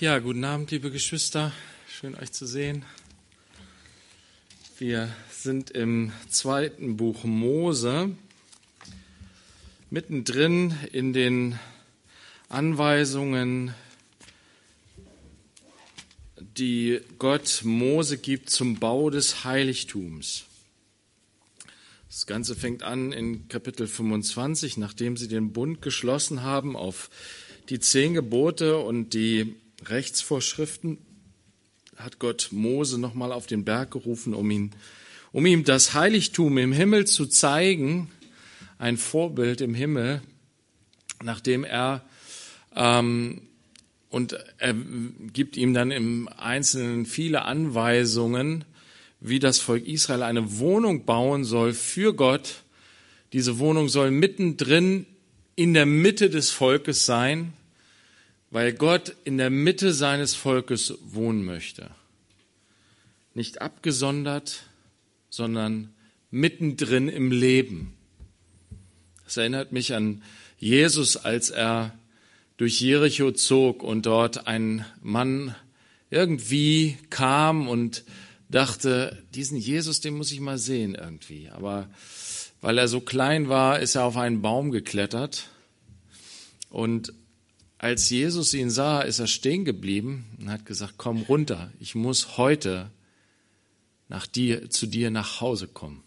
Ja, guten Abend, liebe Geschwister. Schön euch zu sehen. Wir sind im zweiten Buch Mose, mittendrin in den Anweisungen, die Gott Mose gibt zum Bau des Heiligtums. Das Ganze fängt an in Kapitel 25, nachdem sie den Bund geschlossen haben auf die zehn Gebote und die Rechtsvorschriften hat Gott Mose nochmal auf den Berg gerufen, um ihn, um ihm das Heiligtum im Himmel zu zeigen, ein Vorbild im Himmel, nachdem er ähm, und er gibt ihm dann im Einzelnen viele Anweisungen, wie das Volk Israel eine Wohnung bauen soll für Gott. Diese Wohnung soll mittendrin in der Mitte des Volkes sein weil Gott in der Mitte seines Volkes wohnen möchte. Nicht abgesondert, sondern mittendrin im Leben. Das erinnert mich an Jesus, als er durch Jericho zog und dort ein Mann irgendwie kam und dachte, diesen Jesus, den muss ich mal sehen irgendwie. Aber weil er so klein war, ist er auf einen Baum geklettert und als Jesus ihn sah, ist er stehen geblieben und hat gesagt, komm runter, ich muss heute nach dir, zu dir nach Hause kommen.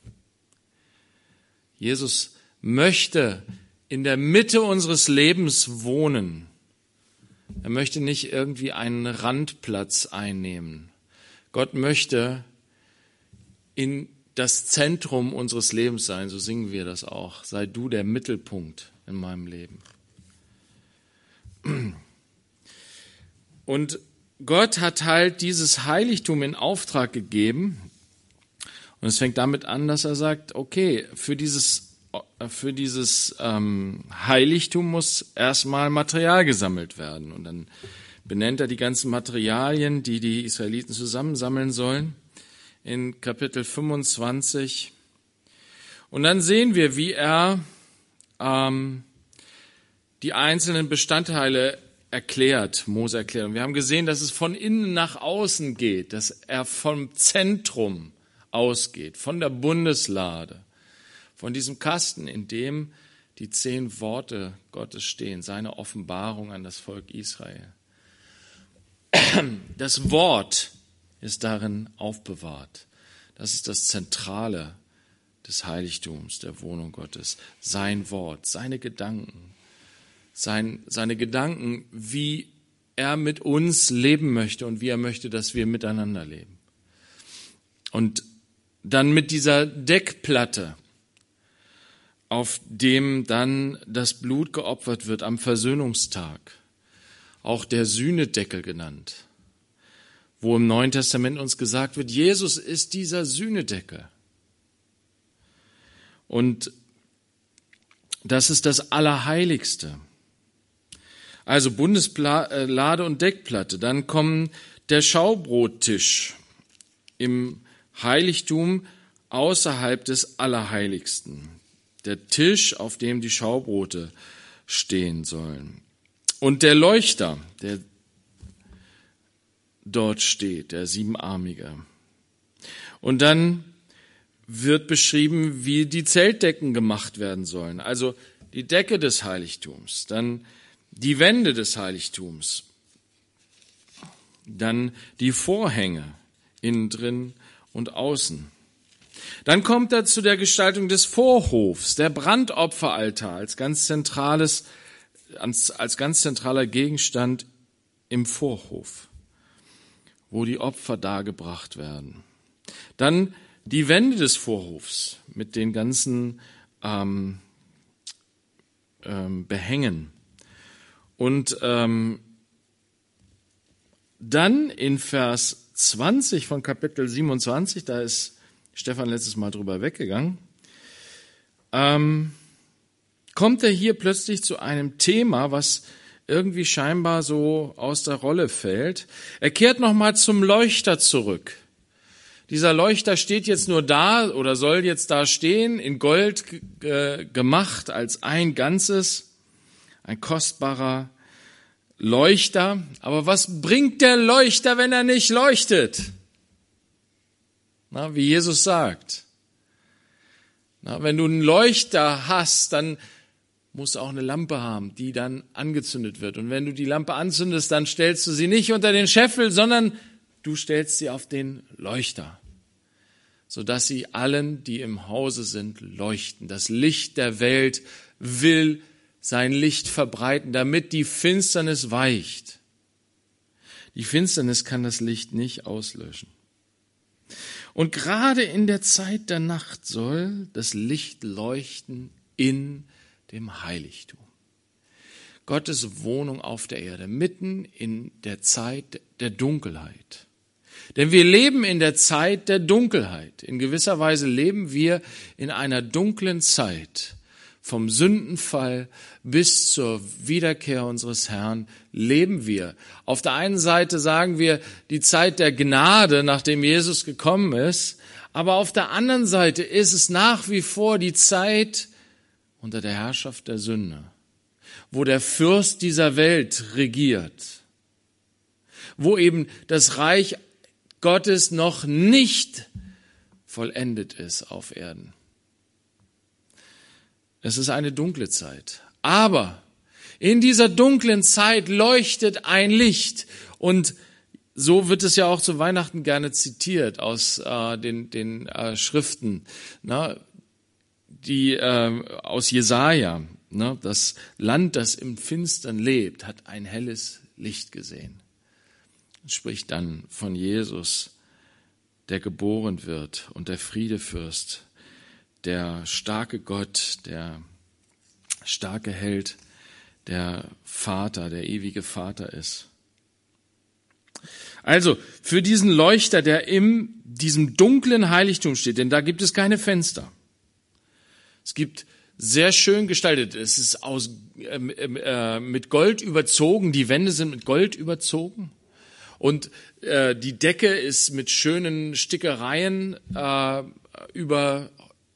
Jesus möchte in der Mitte unseres Lebens wohnen. Er möchte nicht irgendwie einen Randplatz einnehmen. Gott möchte in das Zentrum unseres Lebens sein, so singen wir das auch. Sei du der Mittelpunkt in meinem Leben. Und Gott hat halt dieses Heiligtum in Auftrag gegeben. Und es fängt damit an, dass er sagt, okay, für dieses, für dieses ähm, Heiligtum muss erstmal Material gesammelt werden. Und dann benennt er die ganzen Materialien, die die Israeliten zusammensammeln sollen, in Kapitel 25. Und dann sehen wir, wie er ähm, die einzelnen Bestandteile erklärt, Mose erklärt. Und wir haben gesehen, dass es von innen nach außen geht, dass er vom Zentrum ausgeht, von der Bundeslade, von diesem Kasten, in dem die zehn Worte Gottes stehen, seine Offenbarung an das Volk Israel. Das Wort ist darin aufbewahrt. Das ist das Zentrale des Heiligtums, der Wohnung Gottes. Sein Wort, seine Gedanken, sein, seine Gedanken, wie er mit uns leben möchte und wie er möchte, dass wir miteinander leben. Und dann mit dieser Deckplatte, auf dem dann das Blut geopfert wird am Versöhnungstag, auch der Sühnedeckel genannt, wo im Neuen Testament uns gesagt wird, Jesus ist dieser Sühnedeckel. Und das ist das Allerheiligste. Also Bundeslade und Deckplatte. Dann kommen der Schaubrottisch im Heiligtum außerhalb des Allerheiligsten. Der Tisch, auf dem die Schaubrote stehen sollen. Und der Leuchter, der dort steht, der siebenarmige. Und dann wird beschrieben, wie die Zeltdecken gemacht werden sollen. Also die Decke des Heiligtums. Dann die Wände des Heiligtums, dann die Vorhänge innen drin und außen. Dann kommt er zu der Gestaltung des Vorhofs, der Brandopferaltar als ganz zentrales, als ganz zentraler Gegenstand im Vorhof, wo die Opfer dargebracht werden. Dann die Wände des Vorhofs mit den ganzen ähm, ähm, Behängen und ähm, dann in Vers 20 von Kapitel 27, da ist Stefan letztes Mal drüber weggegangen, ähm, kommt er hier plötzlich zu einem Thema, was irgendwie scheinbar so aus der Rolle fällt. Er kehrt nochmal zum Leuchter zurück. Dieser Leuchter steht jetzt nur da oder soll jetzt da stehen, in Gold gemacht als ein Ganzes ein kostbarer Leuchter. Aber was bringt der Leuchter, wenn er nicht leuchtet? Na, wie Jesus sagt. Na, wenn du einen Leuchter hast, dann musst du auch eine Lampe haben, die dann angezündet wird. Und wenn du die Lampe anzündest, dann stellst du sie nicht unter den Scheffel, sondern du stellst sie auf den Leuchter, sodass sie allen, die im Hause sind, leuchten. Das Licht der Welt will sein Licht verbreiten, damit die Finsternis weicht. Die Finsternis kann das Licht nicht auslöschen. Und gerade in der Zeit der Nacht soll das Licht leuchten in dem Heiligtum. Gottes Wohnung auf der Erde, mitten in der Zeit der Dunkelheit. Denn wir leben in der Zeit der Dunkelheit. In gewisser Weise leben wir in einer dunklen Zeit. Vom Sündenfall bis zur Wiederkehr unseres Herrn leben wir. Auf der einen Seite sagen wir die Zeit der Gnade, nachdem Jesus gekommen ist, aber auf der anderen Seite ist es nach wie vor die Zeit unter der Herrschaft der Sünde, wo der Fürst dieser Welt regiert, wo eben das Reich Gottes noch nicht vollendet ist auf Erden. Es ist eine dunkle Zeit. Aber in dieser dunklen Zeit leuchtet ein Licht und so wird es ja auch zu Weihnachten gerne zitiert aus äh, den, den äh, Schriften. Na, die äh, aus Jesaja, ne, das Land, das im Finstern lebt, hat ein helles Licht gesehen. Spricht dann von Jesus, der geboren wird und der Friedefürst, der starke Gott, der starke Held, der Vater, der ewige Vater ist. Also, für diesen Leuchter, der in diesem dunklen Heiligtum steht, denn da gibt es keine Fenster. Es gibt sehr schön gestaltet. Es ist aus, äh, äh, mit Gold überzogen. Die Wände sind mit Gold überzogen. Und äh, die Decke ist mit schönen Stickereien äh,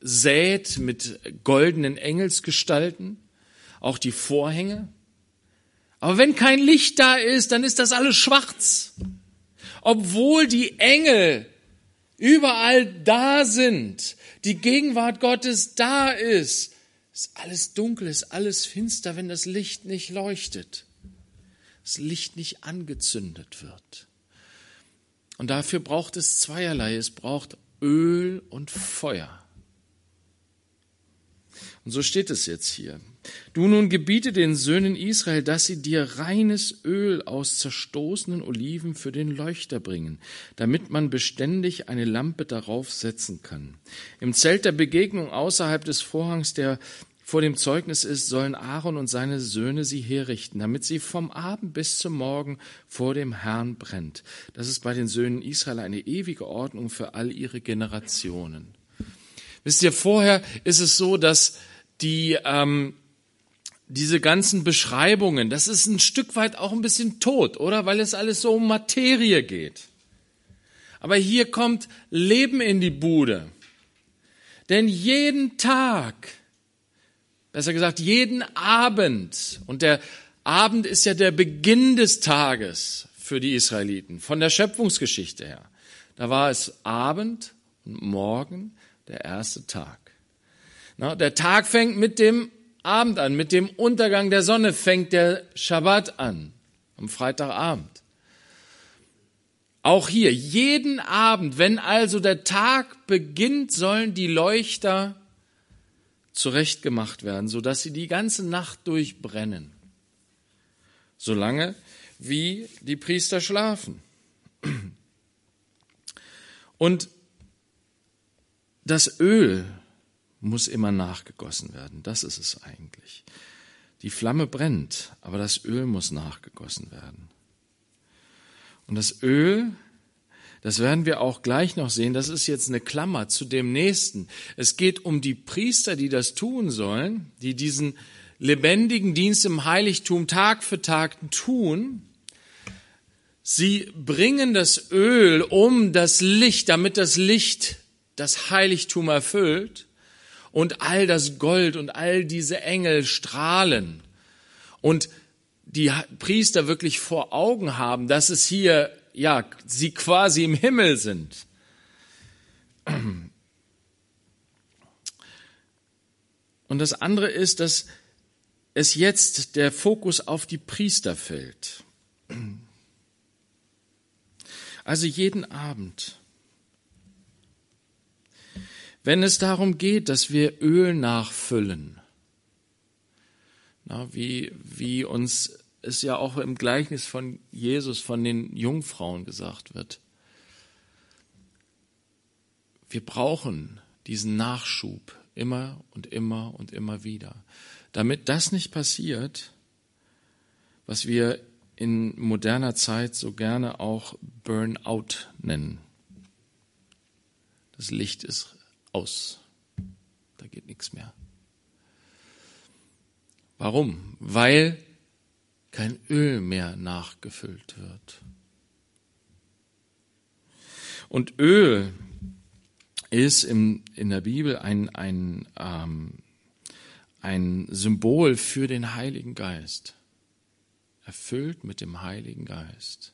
übersät, mit goldenen Engelsgestalten. Auch die Vorhänge. Aber wenn kein Licht da ist, dann ist das alles schwarz. Obwohl die Engel überall da sind, die Gegenwart Gottes da ist, ist alles dunkel, ist alles finster, wenn das Licht nicht leuchtet, das Licht nicht angezündet wird. Und dafür braucht es zweierlei. Es braucht Öl und Feuer. Und so steht es jetzt hier. Du nun gebiete den Söhnen Israel, dass sie dir reines Öl aus zerstoßenen Oliven für den Leuchter bringen, damit man beständig eine Lampe darauf setzen kann. Im Zelt der Begegnung außerhalb des Vorhangs, der vor dem Zeugnis ist, sollen Aaron und seine Söhne sie herrichten, damit sie vom Abend bis zum Morgen vor dem Herrn brennt. Das ist bei den Söhnen Israel eine ewige Ordnung für all ihre Generationen. Wisst ihr, vorher ist es so, dass die ähm, diese ganzen Beschreibungen, das ist ein Stück weit auch ein bisschen tot, oder? Weil es alles so um Materie geht. Aber hier kommt Leben in die Bude. Denn jeden Tag, besser gesagt, jeden Abend, und der Abend ist ja der Beginn des Tages für die Israeliten, von der Schöpfungsgeschichte her. Da war es Abend und Morgen der erste Tag. Der Tag fängt mit dem Abend an. Mit dem Untergang der Sonne fängt der Schabbat an, am Freitagabend. Auch hier, jeden Abend, wenn also der Tag beginnt, sollen die Leuchter zurechtgemacht werden, sodass sie die ganze Nacht durchbrennen. Solange wie die Priester schlafen. Und das Öl, muss immer nachgegossen werden. Das ist es eigentlich. Die Flamme brennt, aber das Öl muss nachgegossen werden. Und das Öl, das werden wir auch gleich noch sehen, das ist jetzt eine Klammer zu dem nächsten. Es geht um die Priester, die das tun sollen, die diesen lebendigen Dienst im Heiligtum Tag für Tag tun. Sie bringen das Öl um das Licht, damit das Licht das Heiligtum erfüllt und all das Gold und all diese Engel strahlen. Und die Priester wirklich vor Augen haben, dass es hier, ja, sie quasi im Himmel sind. Und das andere ist, dass es jetzt der Fokus auf die Priester fällt. Also jeden Abend. Wenn es darum geht, dass wir Öl nachfüllen, na, wie, wie uns es ja auch im Gleichnis von Jesus, von den Jungfrauen gesagt wird. Wir brauchen diesen Nachschub immer und immer und immer wieder. Damit das nicht passiert, was wir in moderner Zeit so gerne auch Burnout nennen. Das Licht ist aus. Da geht nichts mehr. Warum? Weil kein Öl mehr nachgefüllt wird. Und Öl ist im, in der Bibel ein, ein, ähm, ein Symbol für den Heiligen Geist. Erfüllt mit dem Heiligen Geist.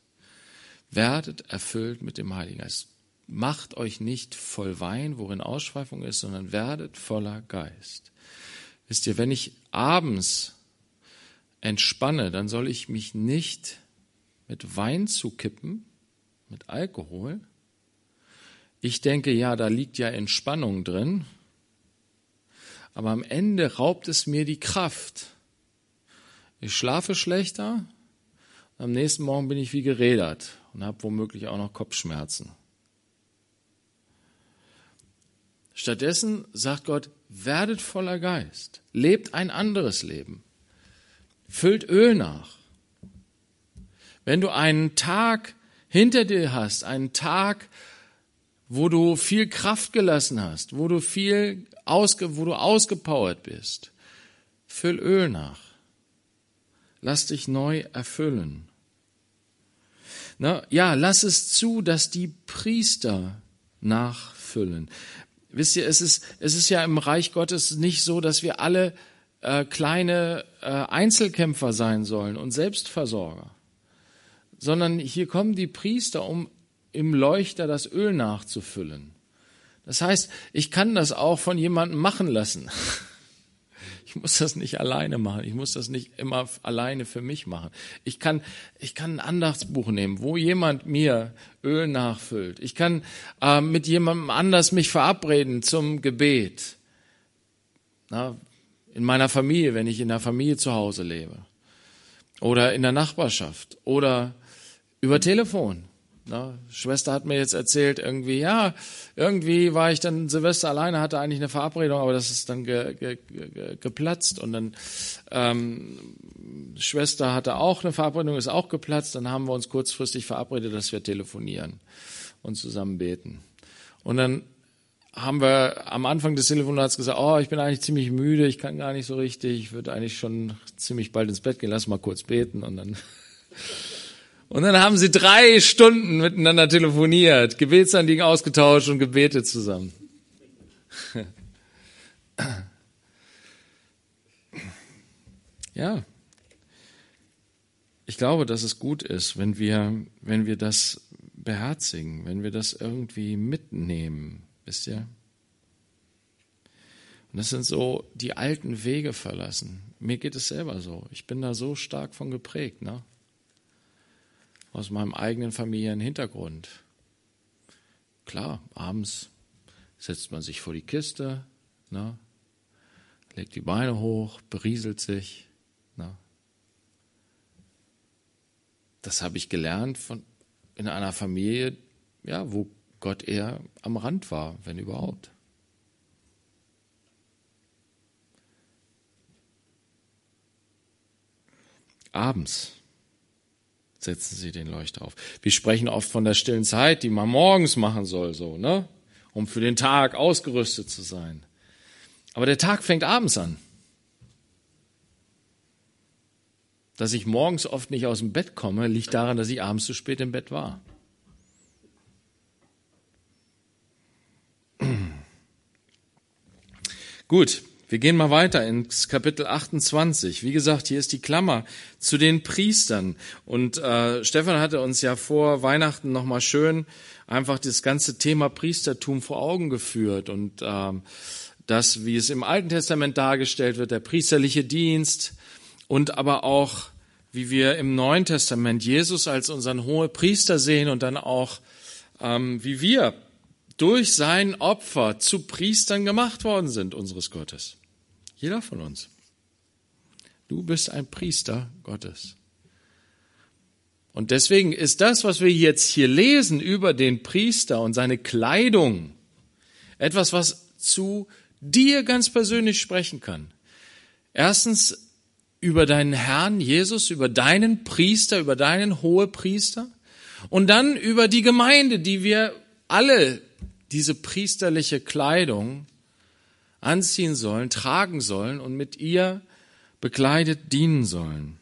Werdet erfüllt mit dem Heiligen Geist. Macht euch nicht voll Wein, worin Ausschweifung ist, sondern werdet voller Geist. Wisst ihr, wenn ich abends entspanne, dann soll ich mich nicht mit Wein zukippen, mit Alkohol. Ich denke, ja, da liegt ja Entspannung drin, aber am Ende raubt es mir die Kraft. Ich schlafe schlechter, am nächsten Morgen bin ich wie gerädert und habe womöglich auch noch Kopfschmerzen. Stattdessen sagt Gott, werdet voller Geist, lebt ein anderes Leben. Füllt Öl nach. Wenn du einen Tag hinter dir hast, einen Tag, wo du viel Kraft gelassen hast, wo du viel ausge, wo du ausgepowert bist, füll Öl nach. Lass dich neu erfüllen. Na, ja, lass es zu, dass die Priester nachfüllen. Wisst ihr, es ist, es ist ja im Reich Gottes nicht so, dass wir alle äh, kleine äh, Einzelkämpfer sein sollen und Selbstversorger, sondern hier kommen die Priester, um im Leuchter das Öl nachzufüllen. Das heißt, ich kann das auch von jemandem machen lassen. Ich muss das nicht alleine machen. Ich muss das nicht immer alleine für mich machen. Ich kann, ich kann ein Andachtsbuch nehmen, wo jemand mir Öl nachfüllt. Ich kann äh, mit jemandem anders mich verabreden zum Gebet. Na, in meiner Familie, wenn ich in der Familie zu Hause lebe. Oder in der Nachbarschaft. Oder über Telefon. Na, Schwester hat mir jetzt erzählt, irgendwie, ja, irgendwie war ich dann Silvester alleine, hatte eigentlich eine Verabredung, aber das ist dann ge, ge, ge, geplatzt. Und dann ähm, Schwester hatte auch eine Verabredung, ist auch geplatzt. Dann haben wir uns kurzfristig verabredet, dass wir telefonieren und zusammen beten. Und dann haben wir am Anfang des Telefonats gesagt, oh, ich bin eigentlich ziemlich müde, ich kann gar nicht so richtig, ich würde eigentlich schon ziemlich bald ins Bett gehen, lass mal kurz beten und dann und dann haben sie drei Stunden miteinander telefoniert, Gebetsanliegen ausgetauscht und gebetet zusammen. Ja. Ich glaube, dass es gut ist, wenn wir, wenn wir das beherzigen, wenn wir das irgendwie mitnehmen. Wisst ihr? Und das sind so die alten Wege verlassen. Mir geht es selber so. Ich bin da so stark von geprägt, ne? Aus meinem eigenen Familienhintergrund. Klar, abends setzt man sich vor die Kiste, ne? legt die Beine hoch, berieselt sich. Ne? Das habe ich gelernt von, in einer Familie, ja, wo Gott eher am Rand war, wenn überhaupt. Abends setzen Sie den Leuchter auf. Wir sprechen oft von der stillen Zeit, die man morgens machen soll, so, ne? Um für den Tag ausgerüstet zu sein. Aber der Tag fängt abends an. Dass ich morgens oft nicht aus dem Bett komme, liegt daran, dass ich abends zu spät im Bett war. Gut, Wir gehen mal weiter ins Kapitel 28. Wie gesagt, hier ist die Klammer zu den Priestern. Und äh, Stefan hatte uns ja vor Weihnachten nochmal schön einfach das ganze Thema Priestertum vor Augen geführt und äh, das, wie es im Alten Testament dargestellt wird, der priesterliche Dienst und aber auch, wie wir im Neuen Testament Jesus als unseren hohen Priester sehen und dann auch, ähm, wie wir durch sein Opfer zu Priestern gemacht worden sind unseres Gottes. Jeder von uns. Du bist ein Priester Gottes. Und deswegen ist das, was wir jetzt hier lesen über den Priester und seine Kleidung, etwas, was zu dir ganz persönlich sprechen kann. Erstens über deinen Herrn Jesus, über deinen Priester, über deinen Hohepriester und dann über die Gemeinde, die wir alle diese priesterliche Kleidung anziehen sollen, tragen sollen und mit ihr bekleidet dienen sollen.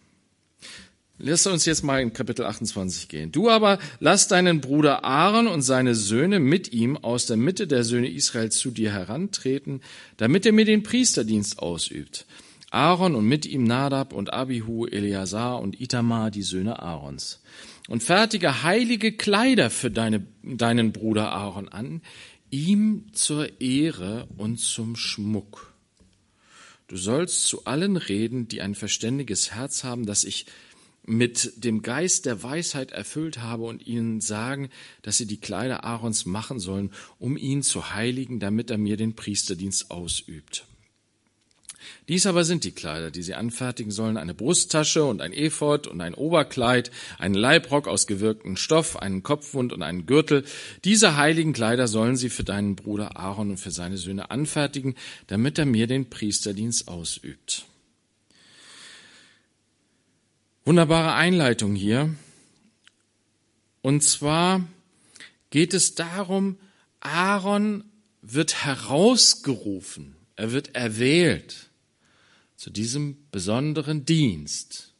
Lass uns jetzt mal in Kapitel 28 gehen. Du aber lass deinen Bruder Aaron und seine Söhne mit ihm aus der Mitte der Söhne Israels zu dir herantreten, damit er mir den Priesterdienst ausübt. Aaron und mit ihm Nadab und Abihu, Eleazar und Itamar, die Söhne Aarons. Und fertige heilige Kleider für deine, deinen Bruder Aaron an, ihm zur Ehre und zum Schmuck. Du sollst zu allen reden, die ein verständiges Herz haben, dass ich mit dem Geist der Weisheit erfüllt habe und ihnen sagen, dass sie die Kleider Aarons machen sollen, um ihn zu heiligen, damit er mir den Priesterdienst ausübt. Dies aber sind die Kleider, die sie anfertigen sollen, eine Brusttasche und ein Ephod und ein Oberkleid, einen Leibrock aus gewirktem Stoff, einen Kopfwund und einen Gürtel. Diese heiligen Kleider sollen sie für deinen Bruder Aaron und für seine Söhne anfertigen, damit er mir den Priesterdienst ausübt. Wunderbare Einleitung hier. Und zwar geht es darum, Aaron wird herausgerufen, er wird erwählt zu diesem besonderen Dienst.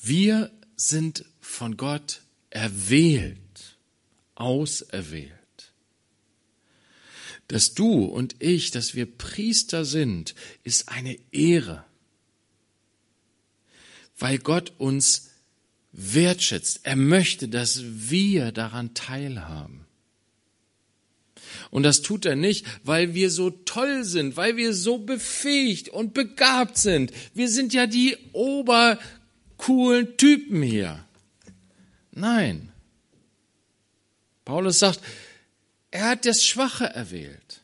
Wir sind von Gott erwählt, auserwählt. Dass du und ich, dass wir Priester sind, ist eine Ehre, weil Gott uns wertschätzt. Er möchte, dass wir daran teilhaben. Und das tut er nicht, weil wir so toll sind, weil wir so befähigt und begabt sind. Wir sind ja die obercoolen Typen hier. Nein. Paulus sagt, er hat das Schwache erwählt.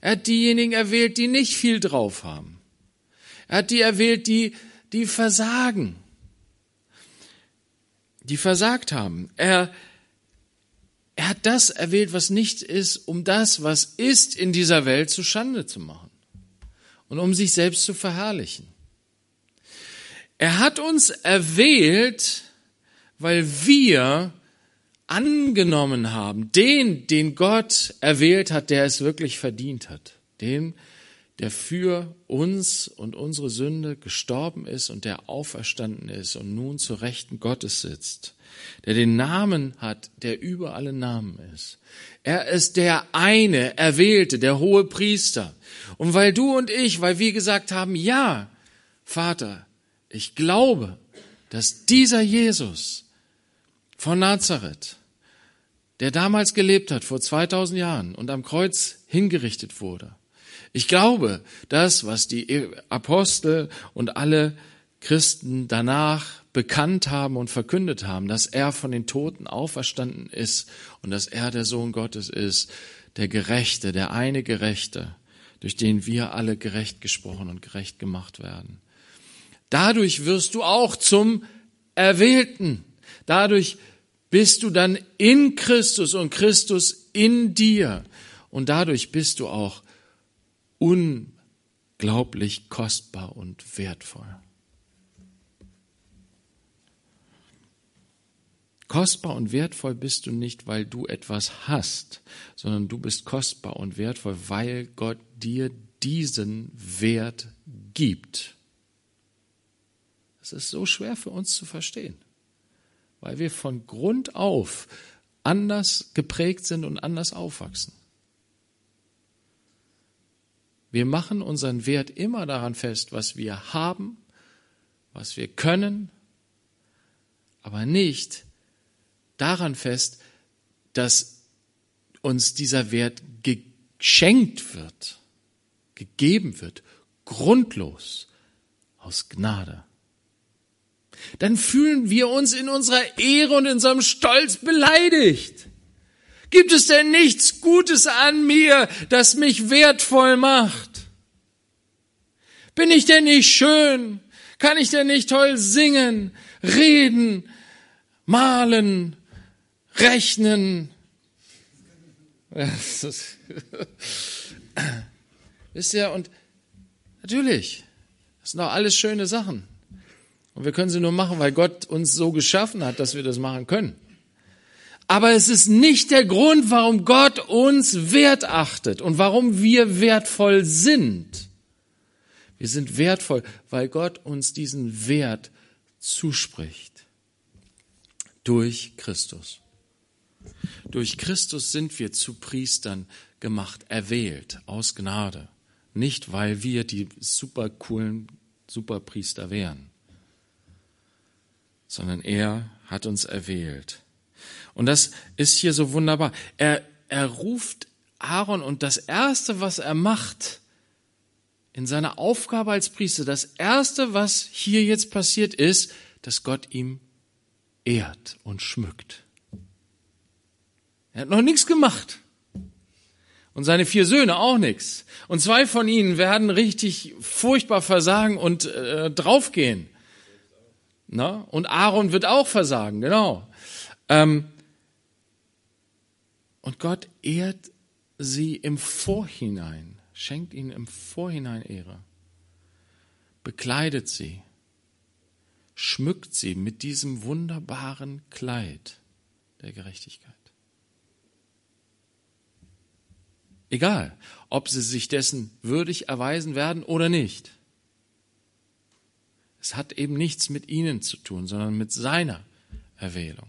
Er hat diejenigen erwählt, die nicht viel drauf haben. Er hat die erwählt, die, die versagen, die versagt haben. Er, er hat das erwählt, was nicht ist, um das, was ist in dieser Welt zu Schande zu machen und um sich selbst zu verherrlichen. Er hat uns erwählt, weil wir angenommen haben, den, den Gott erwählt hat, der es wirklich verdient hat, den, der für uns und unsere Sünde gestorben ist und der auferstanden ist und nun zur Rechten Gottes sitzt der den Namen hat, der über alle Namen ist. Er ist der eine Erwählte, der hohe Priester. Und weil du und ich, weil wir gesagt haben, ja, Vater, ich glaube, dass dieser Jesus von Nazareth, der damals gelebt hat, vor 2000 Jahren und am Kreuz hingerichtet wurde, ich glaube, das, was die Apostel und alle Christen danach bekannt haben und verkündet haben, dass er von den Toten auferstanden ist und dass er der Sohn Gottes ist, der Gerechte, der eine Gerechte, durch den wir alle gerecht gesprochen und gerecht gemacht werden. Dadurch wirst du auch zum Erwählten. Dadurch bist du dann in Christus und Christus in dir. Und dadurch bist du auch unglaublich kostbar und wertvoll. Kostbar und wertvoll bist du nicht, weil du etwas hast, sondern du bist kostbar und wertvoll, weil Gott dir diesen Wert gibt. Das ist so schwer für uns zu verstehen, weil wir von Grund auf anders geprägt sind und anders aufwachsen. Wir machen unseren Wert immer daran fest, was wir haben, was wir können, aber nicht daran fest, dass uns dieser Wert geschenkt wird, gegeben wird, grundlos, aus Gnade. Dann fühlen wir uns in unserer Ehre und in unserem Stolz beleidigt. Gibt es denn nichts Gutes an mir, das mich wertvoll macht? Bin ich denn nicht schön? Kann ich denn nicht toll singen, reden, malen, rechnen? Wisst ihr, und natürlich, das sind doch alles schöne Sachen. Und wir können sie nur machen, weil Gott uns so geschaffen hat, dass wir das machen können. Aber es ist nicht der Grund, warum Gott uns wert achtet und warum wir wertvoll sind. Wir sind wertvoll, weil Gott uns diesen Wert zuspricht. Durch Christus. Durch Christus sind wir zu Priestern gemacht, erwählt, aus Gnade. Nicht, weil wir die super coolen Superpriester wären, sondern er hat uns erwählt. Und das ist hier so wunderbar. Er, er ruft Aaron und das Erste, was er macht in seiner Aufgabe als Priester, das Erste, was hier jetzt passiert, ist, dass Gott ihm ehrt und schmückt. Er hat noch nichts gemacht. Und seine vier Söhne auch nichts. Und zwei von ihnen werden richtig furchtbar versagen und äh, draufgehen. Na? Und Aaron wird auch versagen, genau. Ähm, und Gott ehrt sie im Vorhinein, schenkt ihnen im Vorhinein Ehre, bekleidet sie, schmückt sie mit diesem wunderbaren Kleid der Gerechtigkeit. Egal, ob sie sich dessen würdig erweisen werden oder nicht. Es hat eben nichts mit ihnen zu tun, sondern mit seiner Erwählung.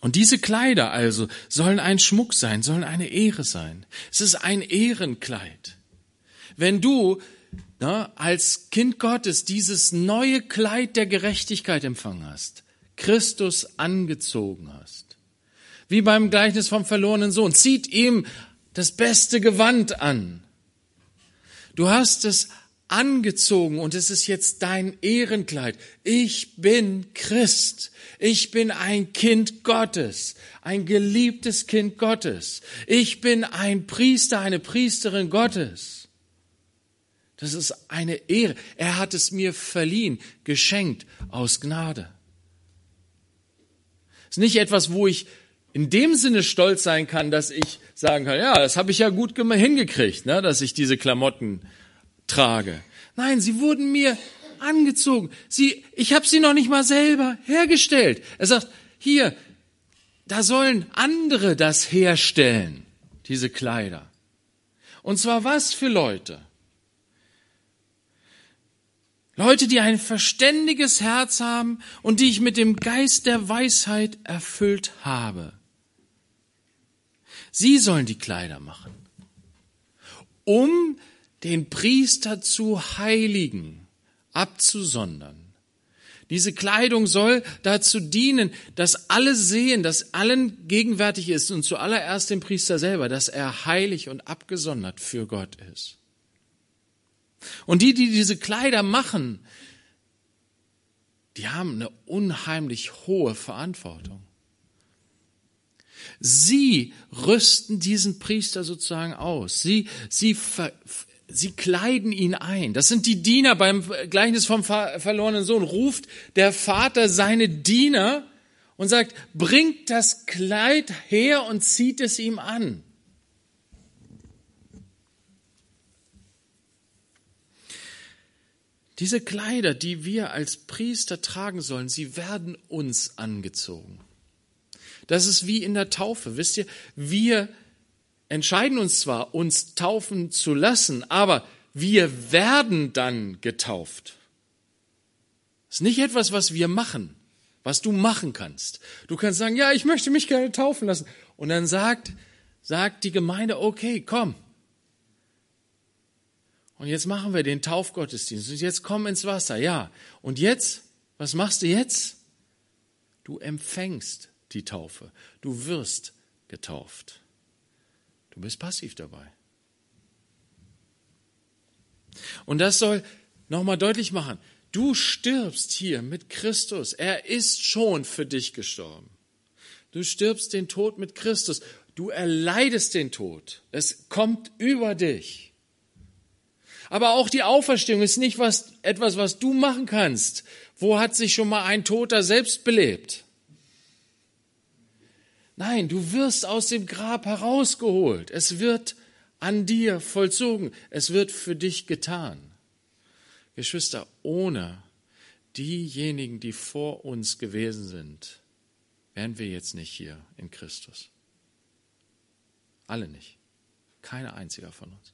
Und diese Kleider also sollen ein Schmuck sein, sollen eine Ehre sein. Es ist ein Ehrenkleid. Wenn du na, als Kind Gottes dieses neue Kleid der Gerechtigkeit empfangen hast, Christus angezogen hast, wie beim Gleichnis vom verlorenen Sohn. Zieht ihm das beste Gewand an. Du hast es angezogen und es ist jetzt dein Ehrenkleid. Ich bin Christ. Ich bin ein Kind Gottes, ein geliebtes Kind Gottes. Ich bin ein Priester, eine Priesterin Gottes. Das ist eine Ehre. Er hat es mir verliehen, geschenkt aus Gnade. Es ist nicht etwas, wo ich in dem Sinne stolz sein kann, dass ich sagen kann, ja, das habe ich ja gut hingekriegt, ne, dass ich diese Klamotten trage. Nein, sie wurden mir angezogen. Sie, ich habe sie noch nicht mal selber hergestellt. Er sagt, hier, da sollen andere das herstellen, diese Kleider. Und zwar was für Leute? Leute, die ein verständiges Herz haben und die ich mit dem Geist der Weisheit erfüllt habe. Sie sollen die Kleider machen, um den Priester zu heiligen, abzusondern. Diese Kleidung soll dazu dienen, dass alle sehen, dass allen gegenwärtig ist und zuallererst dem Priester selber, dass er heilig und abgesondert für Gott ist. Und die, die diese Kleider machen, die haben eine unheimlich hohe Verantwortung. Sie rüsten diesen Priester sozusagen aus. Sie, sie, sie kleiden ihn ein. Das sind die Diener beim Gleichnis vom verlorenen Sohn. Ruft der Vater seine Diener und sagt, bringt das Kleid her und zieht es ihm an. Diese Kleider, die wir als Priester tragen sollen, sie werden uns angezogen. Das ist wie in der Taufe. Wisst ihr, wir entscheiden uns zwar, uns taufen zu lassen, aber wir werden dann getauft. Das ist nicht etwas, was wir machen, was du machen kannst. Du kannst sagen, ja, ich möchte mich gerne taufen lassen. Und dann sagt sagt die Gemeinde, okay, komm. Und jetzt machen wir den Taufgottesdienst. Und jetzt komm ins Wasser, ja. Und jetzt, was machst du jetzt? Du empfängst die Taufe. Du wirst getauft. Du bist passiv dabei. Und das soll nochmal deutlich machen. Du stirbst hier mit Christus. Er ist schon für dich gestorben. Du stirbst den Tod mit Christus. Du erleidest den Tod. Es kommt über dich. Aber auch die Auferstehung ist nicht was, etwas, was du machen kannst. Wo hat sich schon mal ein Toter selbst belebt? Nein, du wirst aus dem Grab herausgeholt. Es wird an dir vollzogen. Es wird für dich getan. Geschwister, ohne diejenigen, die vor uns gewesen sind, wären wir jetzt nicht hier in Christus. Alle nicht. Keiner einziger von uns.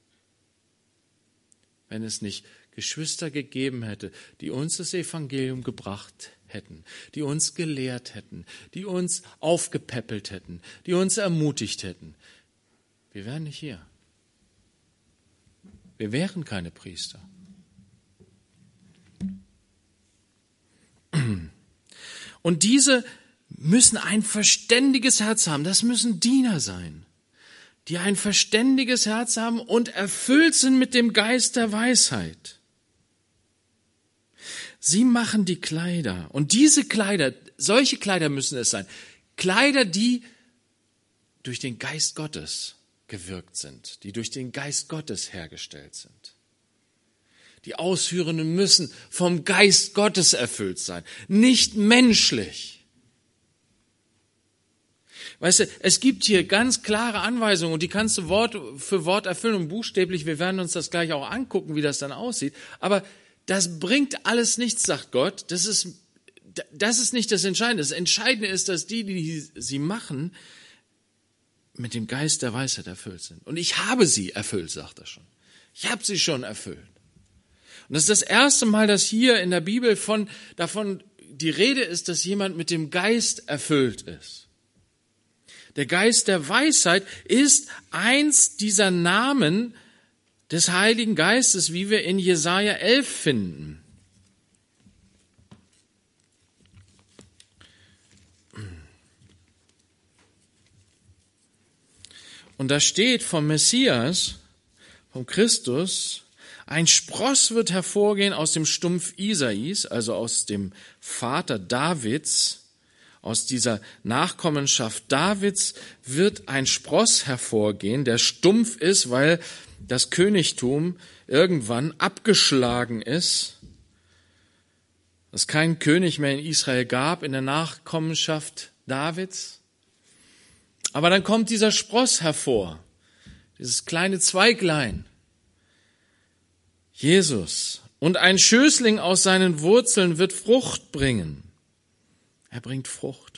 Wenn es nicht Geschwister gegeben hätte, die uns das Evangelium gebracht hätten, die uns gelehrt hätten, die uns aufgepäppelt hätten, die uns ermutigt hätten, wir wären nicht hier. Wir wären keine Priester. Und diese müssen ein verständiges Herz haben. Das müssen Diener sein, die ein verständiges Herz haben und erfüllt sind mit dem Geist der Weisheit. Sie machen die Kleider. Und diese Kleider, solche Kleider müssen es sein. Kleider, die durch den Geist Gottes gewirkt sind, die durch den Geist Gottes hergestellt sind. Die Ausführenden müssen vom Geist Gottes erfüllt sein, nicht menschlich. Weißt du, es gibt hier ganz klare Anweisungen und die kannst du Wort für Wort erfüllen und buchstäblich. Wir werden uns das gleich auch angucken, wie das dann aussieht. Aber das bringt alles nichts, sagt Gott. Das ist, das ist nicht das Entscheidende. Das Entscheidende ist, dass die, die sie machen, mit dem Geist der Weisheit erfüllt sind. Und ich habe sie erfüllt, sagt er schon. Ich habe sie schon erfüllt. Und das ist das erste Mal, dass hier in der Bibel von, davon die Rede ist, dass jemand mit dem Geist erfüllt ist. Der Geist der Weisheit ist eins dieser Namen des Heiligen Geistes, wie wir in Jesaja 11 finden. Und da steht vom Messias, vom Christus, ein Spross wird hervorgehen aus dem Stumpf Isais, also aus dem Vater Davids, aus dieser Nachkommenschaft Davids wird ein Spross hervorgehen, der stumpf ist, weil das Königtum irgendwann abgeschlagen ist, es keinen König mehr in Israel gab in der Nachkommenschaft Davids. Aber dann kommt dieser Spross hervor, dieses kleine Zweiglein. Jesus. Und ein Schößling aus seinen Wurzeln wird Frucht bringen. Er bringt Frucht.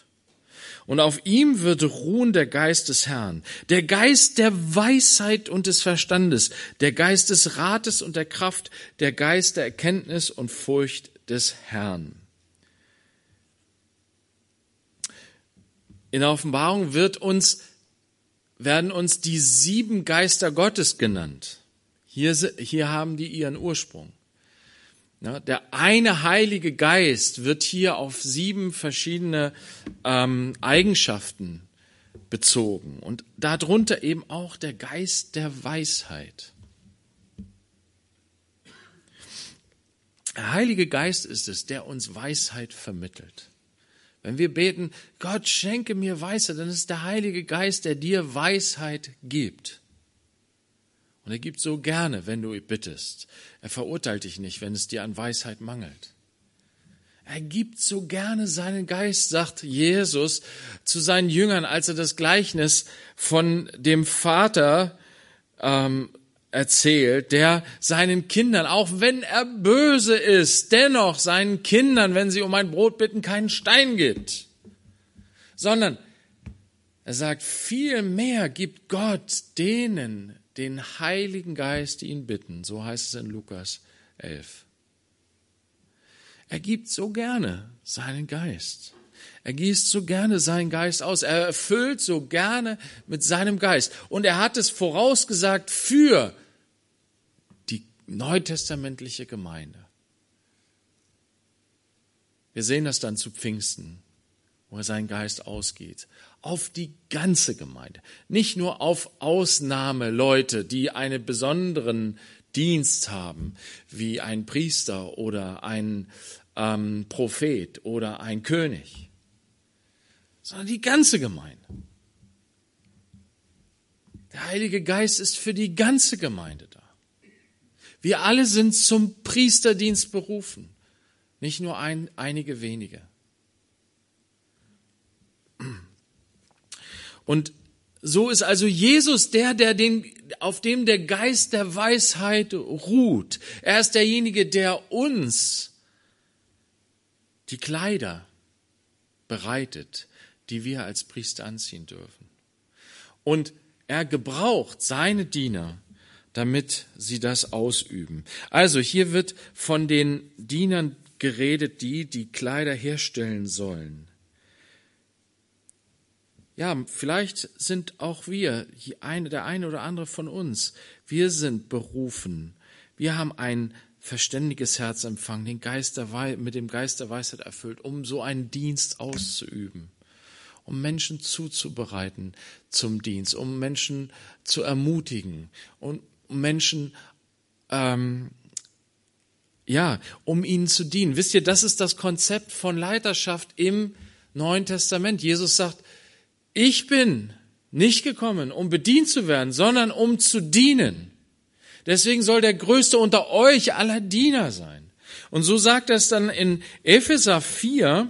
Und auf ihm wird ruhen der Geist des Herrn, der Geist der Weisheit und des Verstandes, der Geist des Rates und der Kraft, der Geist der Erkenntnis und Furcht des Herrn. In der Offenbarung wird uns, werden uns die sieben Geister Gottes genannt. Hier, hier haben die ihren Ursprung. Der eine Heilige Geist wird hier auf sieben verschiedene ähm, Eigenschaften bezogen und darunter eben auch der Geist der Weisheit. Der Heilige Geist ist es, der uns Weisheit vermittelt. Wenn wir beten, Gott schenke mir Weisheit, dann ist der Heilige Geist, der dir Weisheit gibt. Und er gibt so gerne, wenn du bittest. Er verurteilt dich nicht, wenn es dir an Weisheit mangelt. Er gibt so gerne seinen Geist, sagt Jesus zu seinen Jüngern, als er das Gleichnis von dem Vater ähm, erzählt, der seinen Kindern, auch wenn er böse ist, dennoch seinen Kindern, wenn sie um ein Brot bitten, keinen Stein gibt, sondern er sagt, viel mehr gibt Gott denen, den Heiligen Geist, die ihn bitten. So heißt es in Lukas 11. Er gibt so gerne seinen Geist. Er gießt so gerne seinen Geist aus. Er erfüllt so gerne mit seinem Geist. Und er hat es vorausgesagt für die neutestamentliche Gemeinde. Wir sehen das dann zu Pfingsten, wo er seinen Geist ausgeht. Auf die ganze Gemeinde. Nicht nur auf Ausnahmeleute, die einen besonderen Dienst haben, wie ein Priester oder ein ähm, Prophet oder ein König sondern die ganze Gemeinde. Der Heilige Geist ist für die ganze Gemeinde da. Wir alle sind zum Priesterdienst berufen, nicht nur ein, einige wenige. Und so ist also Jesus der, der den, auf dem der Geist der Weisheit ruht. Er ist derjenige, der uns die Kleider bereitet, die wir als Priester anziehen dürfen. Und er gebraucht seine Diener, damit sie das ausüben. Also hier wird von den Dienern geredet, die die Kleider herstellen sollen. Ja, vielleicht sind auch wir, der eine oder andere von uns, wir sind berufen. Wir haben ein verständiges Herz empfangen, den Geist der mit dem Geist der Weisheit erfüllt, um so einen Dienst auszuüben um Menschen zuzubereiten zum Dienst, um Menschen zu ermutigen und um Menschen, ähm, ja, um ihnen zu dienen. Wisst ihr, das ist das Konzept von Leiterschaft im Neuen Testament. Jesus sagt, ich bin nicht gekommen, um bedient zu werden, sondern um zu dienen. Deswegen soll der Größte unter euch aller Diener sein. Und so sagt es dann in Epheser 4,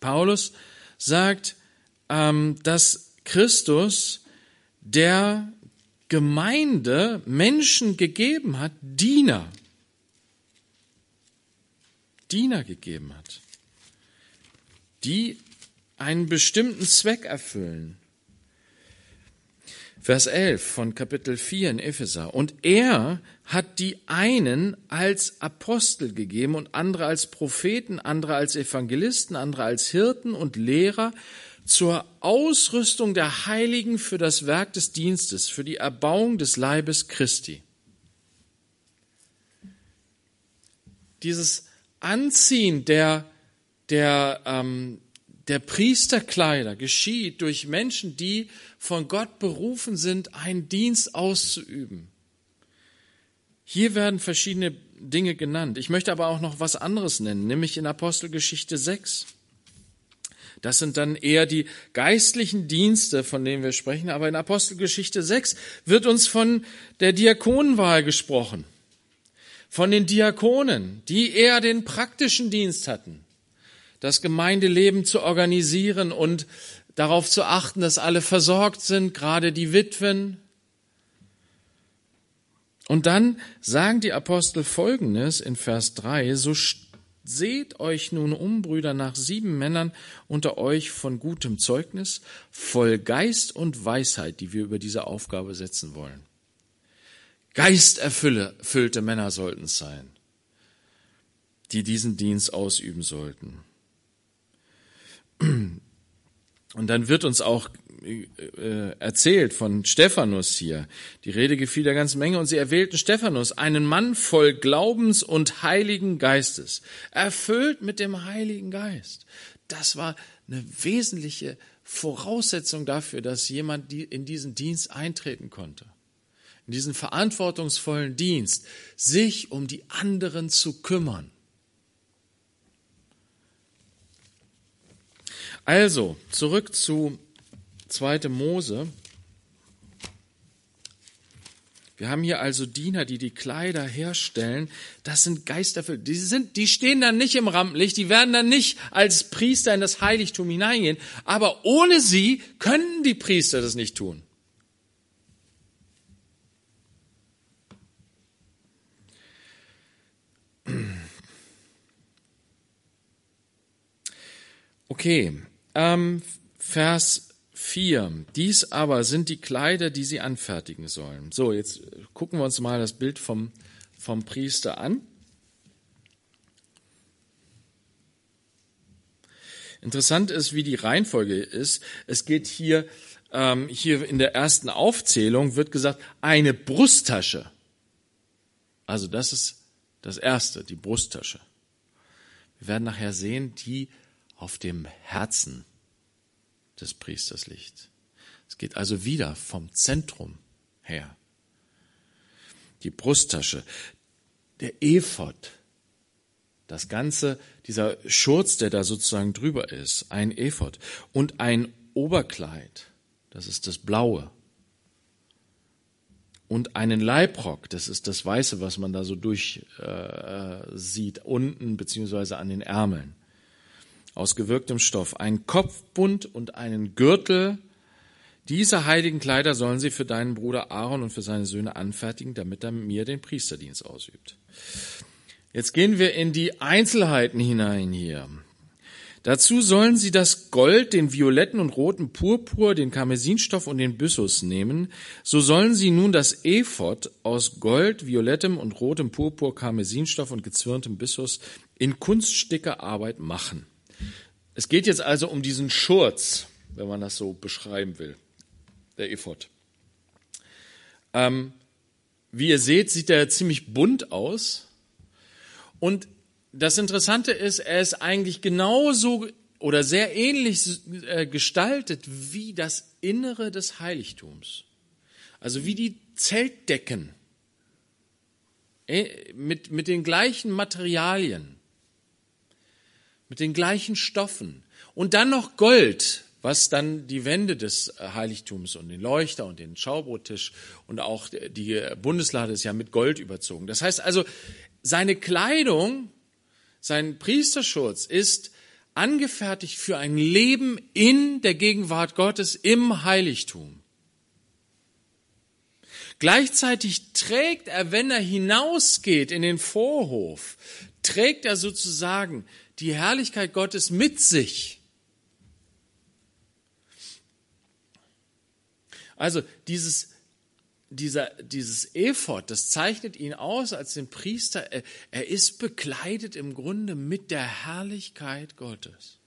Paulus sagt, ähm, dass Christus der Gemeinde Menschen gegeben hat, Diener. Diener gegeben hat, die einen bestimmten Zweck erfüllen. Vers 11 von Kapitel 4 in Epheser. Und er hat die einen als Apostel gegeben und andere als Propheten, andere als Evangelisten, andere als Hirten und Lehrer zur Ausrüstung der Heiligen für das Werk des Dienstes, für die Erbauung des Leibes Christi. Dieses Anziehen der, der, ähm, der Priesterkleider geschieht durch Menschen, die von Gott berufen sind, einen Dienst auszuüben. Hier werden verschiedene Dinge genannt. Ich möchte aber auch noch was anderes nennen, nämlich in Apostelgeschichte 6. Das sind dann eher die geistlichen Dienste, von denen wir sprechen. Aber in Apostelgeschichte 6 wird uns von der Diakonenwahl gesprochen. Von den Diakonen, die eher den praktischen Dienst hatten das Gemeindeleben zu organisieren und darauf zu achten, dass alle versorgt sind, gerade die Witwen. Und dann sagen die Apostel Folgendes in Vers 3, so seht euch nun um, Brüder, nach sieben Männern unter euch von gutem Zeugnis, voll Geist und Weisheit, die wir über diese Aufgabe setzen wollen. Geisterfüllte Männer sollten es sein, die diesen Dienst ausüben sollten. Und dann wird uns auch äh, erzählt von Stephanus hier. Die Rede gefiel der ganzen Menge und sie erwählten Stephanus, einen Mann voll Glaubens und Heiligen Geistes, erfüllt mit dem Heiligen Geist. Das war eine wesentliche Voraussetzung dafür, dass jemand in diesen Dienst eintreten konnte. In diesen verantwortungsvollen Dienst, sich um die anderen zu kümmern. Also, zurück zu 2. Mose. Wir haben hier also Diener, die die Kleider herstellen. Das sind Geisterfüllt. Die sind, die stehen dann nicht im Rampenlicht. Die werden dann nicht als Priester in das Heiligtum hineingehen. Aber ohne sie können die Priester das nicht tun. Okay, ähm, Vers 4. Dies aber sind die Kleider, die sie anfertigen sollen. So, jetzt gucken wir uns mal das Bild vom, vom Priester an. Interessant ist, wie die Reihenfolge ist. Es geht hier, ähm, hier in der ersten Aufzählung wird gesagt, eine Brusttasche. Also das ist das erste, die Brusttasche. Wir werden nachher sehen, die auf dem Herzen des Priesters liegt. Es geht also wieder vom Zentrum her. Die Brusttasche, der Ephod, das Ganze, dieser Schurz, der da sozusagen drüber ist, ein Ephod und ein Oberkleid, das ist das Blaue. Und einen Leibrock, das ist das Weiße, was man da so durch äh, sieht, unten beziehungsweise an den Ärmeln. Aus gewirktem Stoff. Ein Kopfbund und einen Gürtel. Diese heiligen Kleider sollen sie für deinen Bruder Aaron und für seine Söhne anfertigen, damit er mir den Priesterdienst ausübt. Jetzt gehen wir in die Einzelheiten hinein hier. Dazu sollen sie das Gold, den violetten und roten Purpur, den Karmesinstoff und den Byssus nehmen. So sollen sie nun das Ephod aus Gold, violettem und rotem Purpur, Karmesinstoff und gezwirntem Byssus in Kunststickerarbeit machen. Es geht jetzt also um diesen Schurz, wenn man das so beschreiben will, der Ephod. Ähm, wie ihr seht, sieht er ziemlich bunt aus. Und das Interessante ist, er ist eigentlich genauso oder sehr ähnlich äh, gestaltet wie das Innere des Heiligtums. Also wie die Zeltdecken äh, mit, mit den gleichen Materialien, mit den gleichen Stoffen und dann noch Gold, was dann die Wände des Heiligtums und den Leuchter und den Schaubrottisch und auch die Bundeslade ist ja mit Gold überzogen. Das heißt also, seine Kleidung, sein Priesterschutz ist angefertigt für ein Leben in der Gegenwart Gottes im Heiligtum. Gleichzeitig trägt er, wenn er hinausgeht in den Vorhof, trägt er sozusagen die Herrlichkeit Gottes mit sich. Also dieses dieser, dieses Ephod, das zeichnet ihn aus als den Priester. Er, er ist bekleidet im Grunde mit der Herrlichkeit Gottes.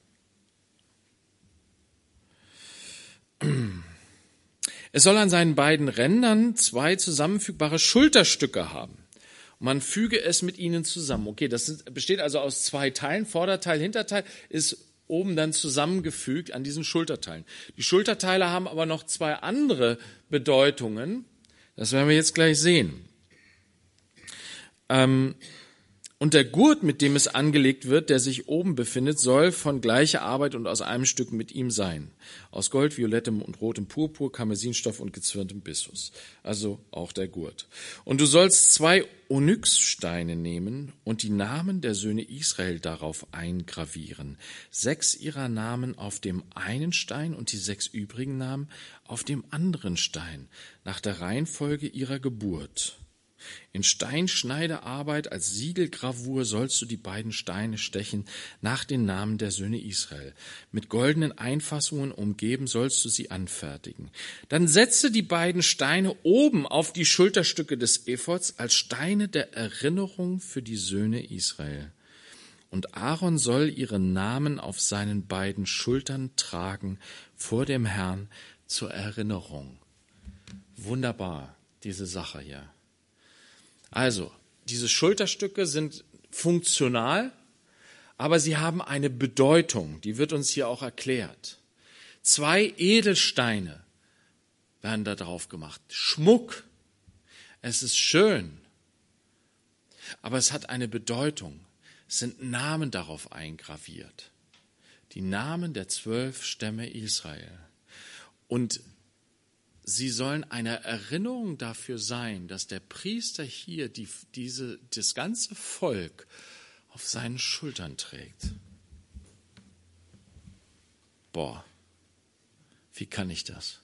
Es soll an seinen beiden Rändern zwei zusammenfügbare Schulterstücke haben. Man füge es mit ihnen zusammen. Okay, das besteht also aus zwei Teilen. Vorderteil, Hinterteil ist oben dann zusammengefügt an diesen Schulterteilen. Die Schulterteile haben aber noch zwei andere Bedeutungen. Das werden wir jetzt gleich sehen. Ähm, und der Gurt, mit dem es angelegt wird, der sich oben befindet, soll von gleicher Arbeit und aus einem Stück mit ihm sein. Aus Gold, violettem und rotem Purpur, Karmesinstoff und gezwirntem Bissus. Also auch der Gurt. Und du sollst zwei Onyxsteine nehmen und die Namen der Söhne Israel darauf eingravieren. Sechs ihrer Namen auf dem einen Stein und die sechs übrigen Namen auf dem anderen Stein, nach der Reihenfolge ihrer Geburt. In Steinschneidearbeit als Siegelgravur sollst du die beiden Steine stechen nach den Namen der Söhne Israel. Mit goldenen Einfassungen umgeben sollst du sie anfertigen. Dann setze die beiden Steine oben auf die Schulterstücke des Ephods als Steine der Erinnerung für die Söhne Israel. Und Aaron soll ihren Namen auf seinen beiden Schultern tragen vor dem Herrn zur Erinnerung. Wunderbar, diese Sache hier. Also, diese Schulterstücke sind funktional, aber sie haben eine Bedeutung, die wird uns hier auch erklärt. Zwei Edelsteine werden da drauf gemacht. Schmuck. Es ist schön. Aber es hat eine Bedeutung. Es sind Namen darauf eingraviert. Die Namen der zwölf Stämme Israel. Und sie sollen eine Erinnerung dafür sein, dass der Priester hier die, diese, das ganze Volk auf seinen Schultern trägt. Boah, wie kann ich das?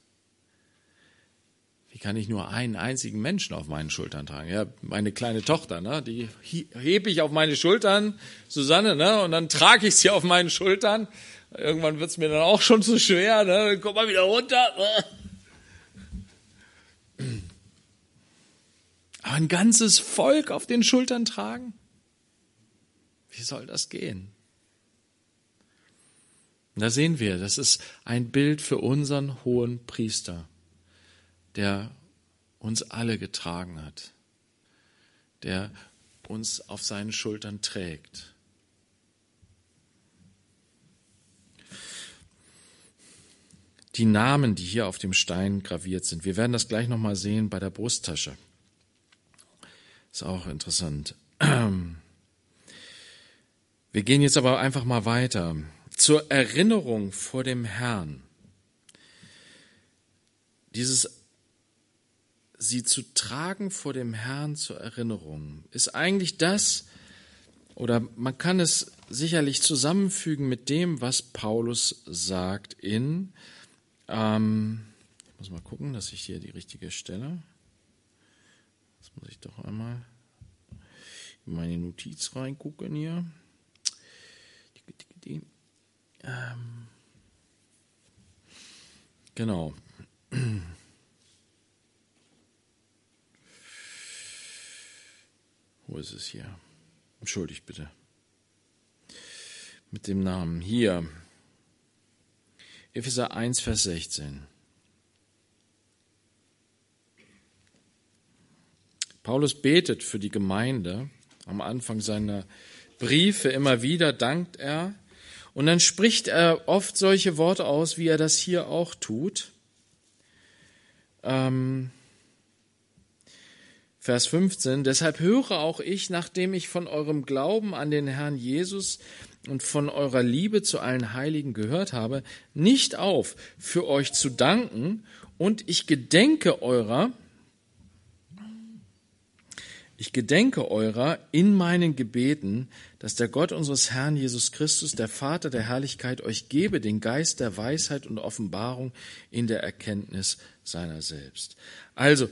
Wie kann ich nur einen einzigen Menschen auf meinen Schultern tragen? Ja, meine kleine Tochter, ne, die hebe ich auf meine Schultern, Susanne, ne, und dann trage ich sie auf meinen Schultern. Irgendwann wird's mir dann auch schon zu schwer, ne, komm mal wieder runter. Aber ein ganzes Volk auf den Schultern tragen? Wie soll das gehen? Da sehen wir, das ist ein Bild für unseren hohen Priester, der uns alle getragen hat, der uns auf seinen Schultern trägt. Die Namen, die hier auf dem Stein graviert sind, wir werden das gleich nochmal sehen bei der Brusttasche. Ist auch interessant. Wir gehen jetzt aber einfach mal weiter zur Erinnerung vor dem Herrn. Dieses sie zu tragen vor dem Herrn zur Erinnerung ist eigentlich das, oder man kann es sicherlich zusammenfügen mit dem, was Paulus sagt in, ähm, ich muss mal gucken, dass ich hier die richtige Stelle, muss ich doch einmal in meine Notiz reingucken hier. Ähm, genau. Wo ist es hier? Entschuldigt bitte. Mit dem Namen hier. Epheser 1, Vers 16. Paulus betet für die Gemeinde. Am Anfang seiner Briefe immer wieder dankt er und dann spricht er oft solche Worte aus, wie er das hier auch tut. Ähm, Vers 15. Deshalb höre auch ich, nachdem ich von eurem Glauben an den Herrn Jesus und von eurer Liebe zu allen Heiligen gehört habe, nicht auf, für euch zu danken, und ich gedenke eurer, ich gedenke eurer in meinen Gebeten, dass der Gott unseres Herrn Jesus Christus, der Vater der Herrlichkeit, euch gebe den Geist der Weisheit und Offenbarung in der Erkenntnis seiner selbst. Also,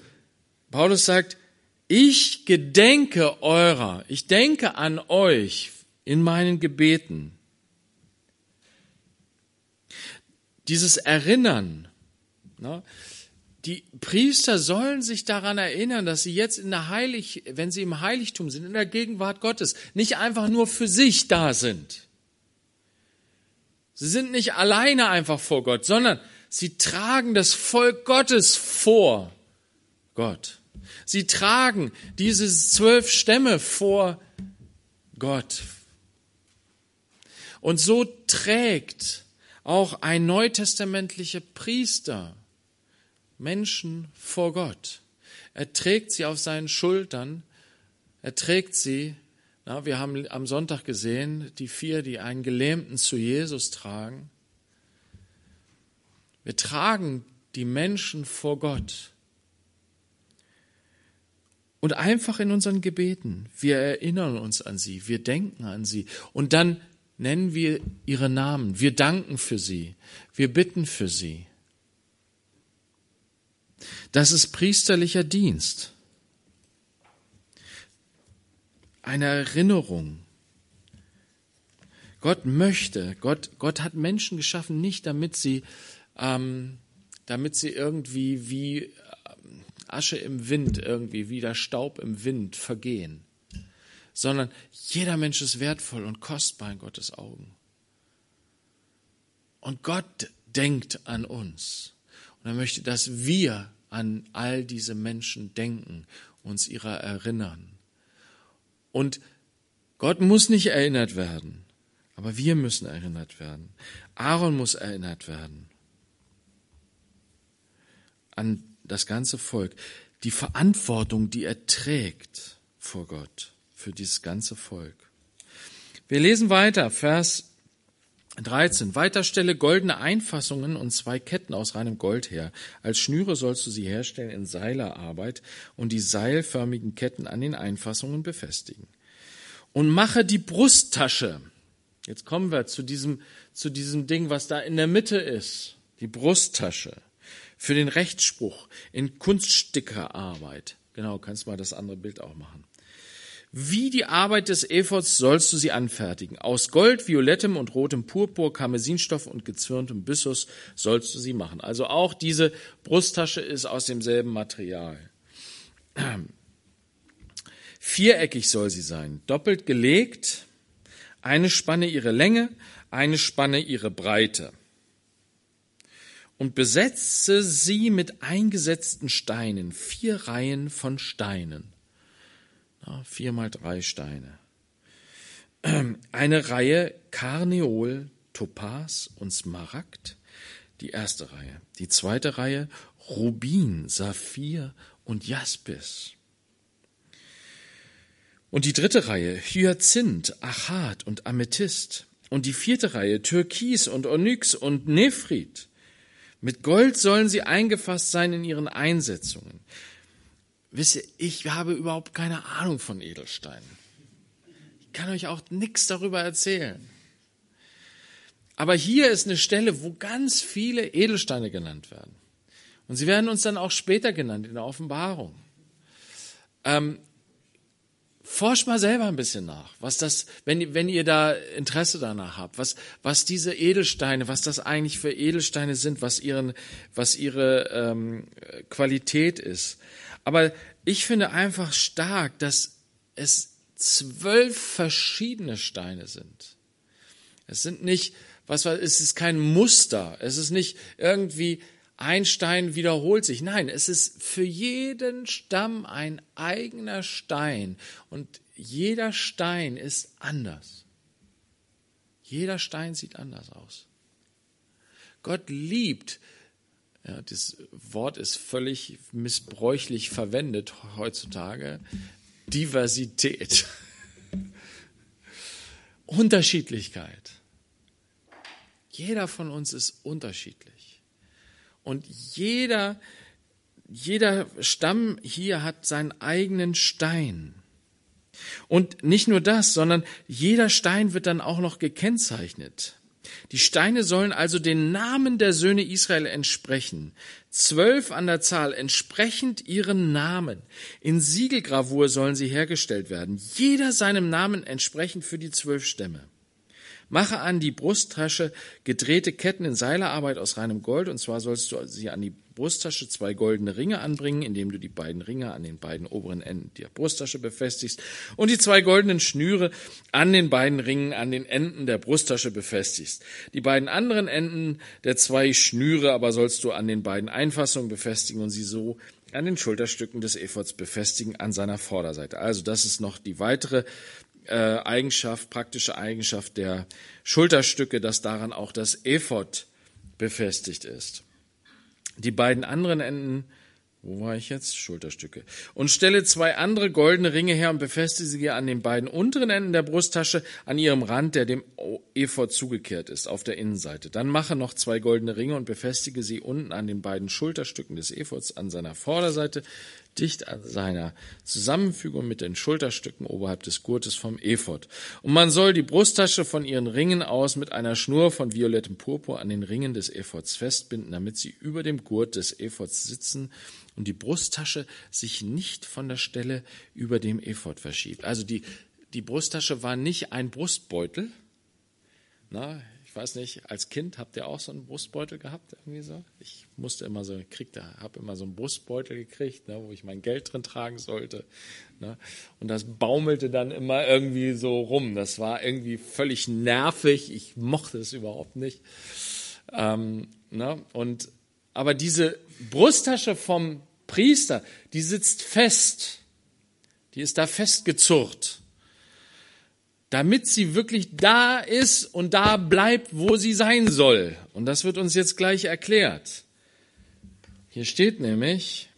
Paulus sagt, ich gedenke eurer, ich denke an euch in meinen Gebeten. Dieses Erinnern, ne, die Priester sollen sich daran erinnern, dass sie jetzt in der Heilig, wenn sie im Heiligtum sind, in der Gegenwart Gottes, nicht einfach nur für sich da sind. Sie sind nicht alleine einfach vor Gott, sondern sie tragen das Volk Gottes vor Gott. Sie tragen diese zwölf Stämme vor Gott. Und so trägt auch ein neutestamentlicher Priester Menschen vor Gott. Er trägt sie auf seinen Schultern. Er trägt sie. Na, wir haben am Sonntag gesehen, die vier, die einen Gelähmten zu Jesus tragen. Wir tragen die Menschen vor Gott. Und einfach in unseren Gebeten. Wir erinnern uns an sie. Wir denken an sie. Und dann nennen wir ihre Namen. Wir danken für sie. Wir bitten für sie. Das ist priesterlicher Dienst. Eine Erinnerung. Gott möchte, Gott, Gott hat Menschen geschaffen, nicht damit sie, ähm, damit sie irgendwie wie ähm, Asche im Wind, irgendwie wie der Staub im Wind vergehen, sondern jeder Mensch ist wertvoll und kostbar in Gottes Augen. Und Gott denkt an uns. Und er möchte, dass wir an all diese Menschen denken, uns ihrer erinnern. Und Gott muss nicht erinnert werden, aber wir müssen erinnert werden. Aaron muss erinnert werden an das ganze Volk, die Verantwortung, die er trägt vor Gott für dieses ganze Volk. Wir lesen weiter, Vers 13. Weiter stelle goldene Einfassungen und zwei Ketten aus reinem Gold her. Als Schnüre sollst du sie herstellen in Seilerarbeit und die seilförmigen Ketten an den Einfassungen befestigen. Und mache die Brusttasche. Jetzt kommen wir zu diesem, zu diesem Ding, was da in der Mitte ist. Die Brusttasche. Für den Rechtsspruch in Kunststickerarbeit. Genau, kannst mal das andere Bild auch machen. Wie die Arbeit des Ephods sollst du sie anfertigen. Aus Gold, violettem und rotem Purpur, Karmesinstoff und gezwirntem Byssus sollst du sie machen. Also auch diese Brusttasche ist aus demselben Material. Viereckig soll sie sein, doppelt gelegt, eine Spanne ihre Länge, eine Spanne ihre Breite und besetzte sie mit eingesetzten Steinen, vier Reihen von Steinen. Vier mal drei Steine. Eine Reihe Karneol, Topaz und Smaragd, die erste Reihe. Die zweite Reihe Rubin, Saphir und Jaspis. Und die dritte Reihe Hyazinth, Achat und Amethyst. Und die vierte Reihe Türkis und Onyx und Nephrit. Mit Gold sollen sie eingefasst sein in ihren Einsetzungen. Wisst ihr, ich habe überhaupt keine Ahnung von Edelsteinen. Ich kann euch auch nichts darüber erzählen. Aber hier ist eine Stelle, wo ganz viele Edelsteine genannt werden. Und sie werden uns dann auch später genannt in der Offenbarung. Ähm, forscht mal selber ein bisschen nach, was das, wenn, wenn ihr da Interesse danach habt, was, was diese Edelsteine, was das eigentlich für Edelsteine sind, was ihren, was ihre ähm, Qualität ist. Aber ich finde einfach stark, dass es zwölf verschiedene Steine sind. Es sind nicht, was war, es ist kein Muster. Es ist nicht irgendwie ein Stein wiederholt sich. Nein, es ist für jeden Stamm ein eigener Stein und jeder Stein ist anders. Jeder Stein sieht anders aus. Gott liebt, ja, das Wort ist völlig missbräuchlich verwendet heutzutage, Diversität, Unterschiedlichkeit. Jeder von uns ist unterschiedlich. Und jeder, jeder Stamm hier hat seinen eigenen Stein. Und nicht nur das, sondern jeder Stein wird dann auch noch gekennzeichnet. Die Steine sollen also den Namen der Söhne Israel entsprechen. Zwölf an der Zahl, entsprechend ihren Namen. In Siegelgravur sollen sie hergestellt werden. Jeder seinem Namen entsprechend für die zwölf Stämme. Mache an die Brusttasche gedrehte Ketten in Seilerarbeit aus reinem Gold, und zwar sollst du sie an die Brusttasche zwei goldene Ringe anbringen, indem du die beiden Ringe an den beiden oberen Enden der Brusttasche befestigst und die zwei goldenen Schnüre an den beiden Ringen an den Enden der Brusttasche befestigst. Die beiden anderen Enden der zwei Schnüre aber sollst du an den beiden Einfassungen befestigen und sie so an den Schulterstücken des Ephods befestigen an seiner Vorderseite. Also das ist noch die weitere äh, Eigenschaft, praktische Eigenschaft der Schulterstücke, dass daran auch das Ephod befestigt ist. Die beiden anderen Enden, wo war ich jetzt? Schulterstücke. Und stelle zwei andere goldene Ringe her und befestige sie an den beiden unteren Enden der Brusttasche an ihrem Rand, der dem Ephod zugekehrt ist, auf der Innenseite. Dann mache noch zwei goldene Ringe und befestige sie unten an den beiden Schulterstücken des Ephods an seiner Vorderseite dicht an seiner Zusammenfügung mit den Schulterstücken oberhalb des Gurtes vom Ephod. Und man soll die Brusttasche von ihren Ringen aus mit einer Schnur von violettem Purpur an den Ringen des Ephods festbinden, damit sie über dem Gurt des Ephods sitzen und die Brusttasche sich nicht von der Stelle über dem Ephod verschiebt. Also die, die Brusttasche war nicht ein Brustbeutel. Na, ich weiß nicht, als Kind habt ihr auch so einen Brustbeutel gehabt irgendwie so? Ich musste immer so, kriegte, habe immer so einen Brustbeutel gekriegt, ne, wo ich mein Geld drin tragen sollte. Ne, und das baumelte dann immer irgendwie so rum. Das war irgendwie völlig nervig. Ich mochte es überhaupt nicht. Ähm, ne, und aber diese Brusttasche vom Priester, die sitzt fest. Die ist da festgezurrt damit sie wirklich da ist und da bleibt, wo sie sein soll. Und das wird uns jetzt gleich erklärt. Hier steht nämlich,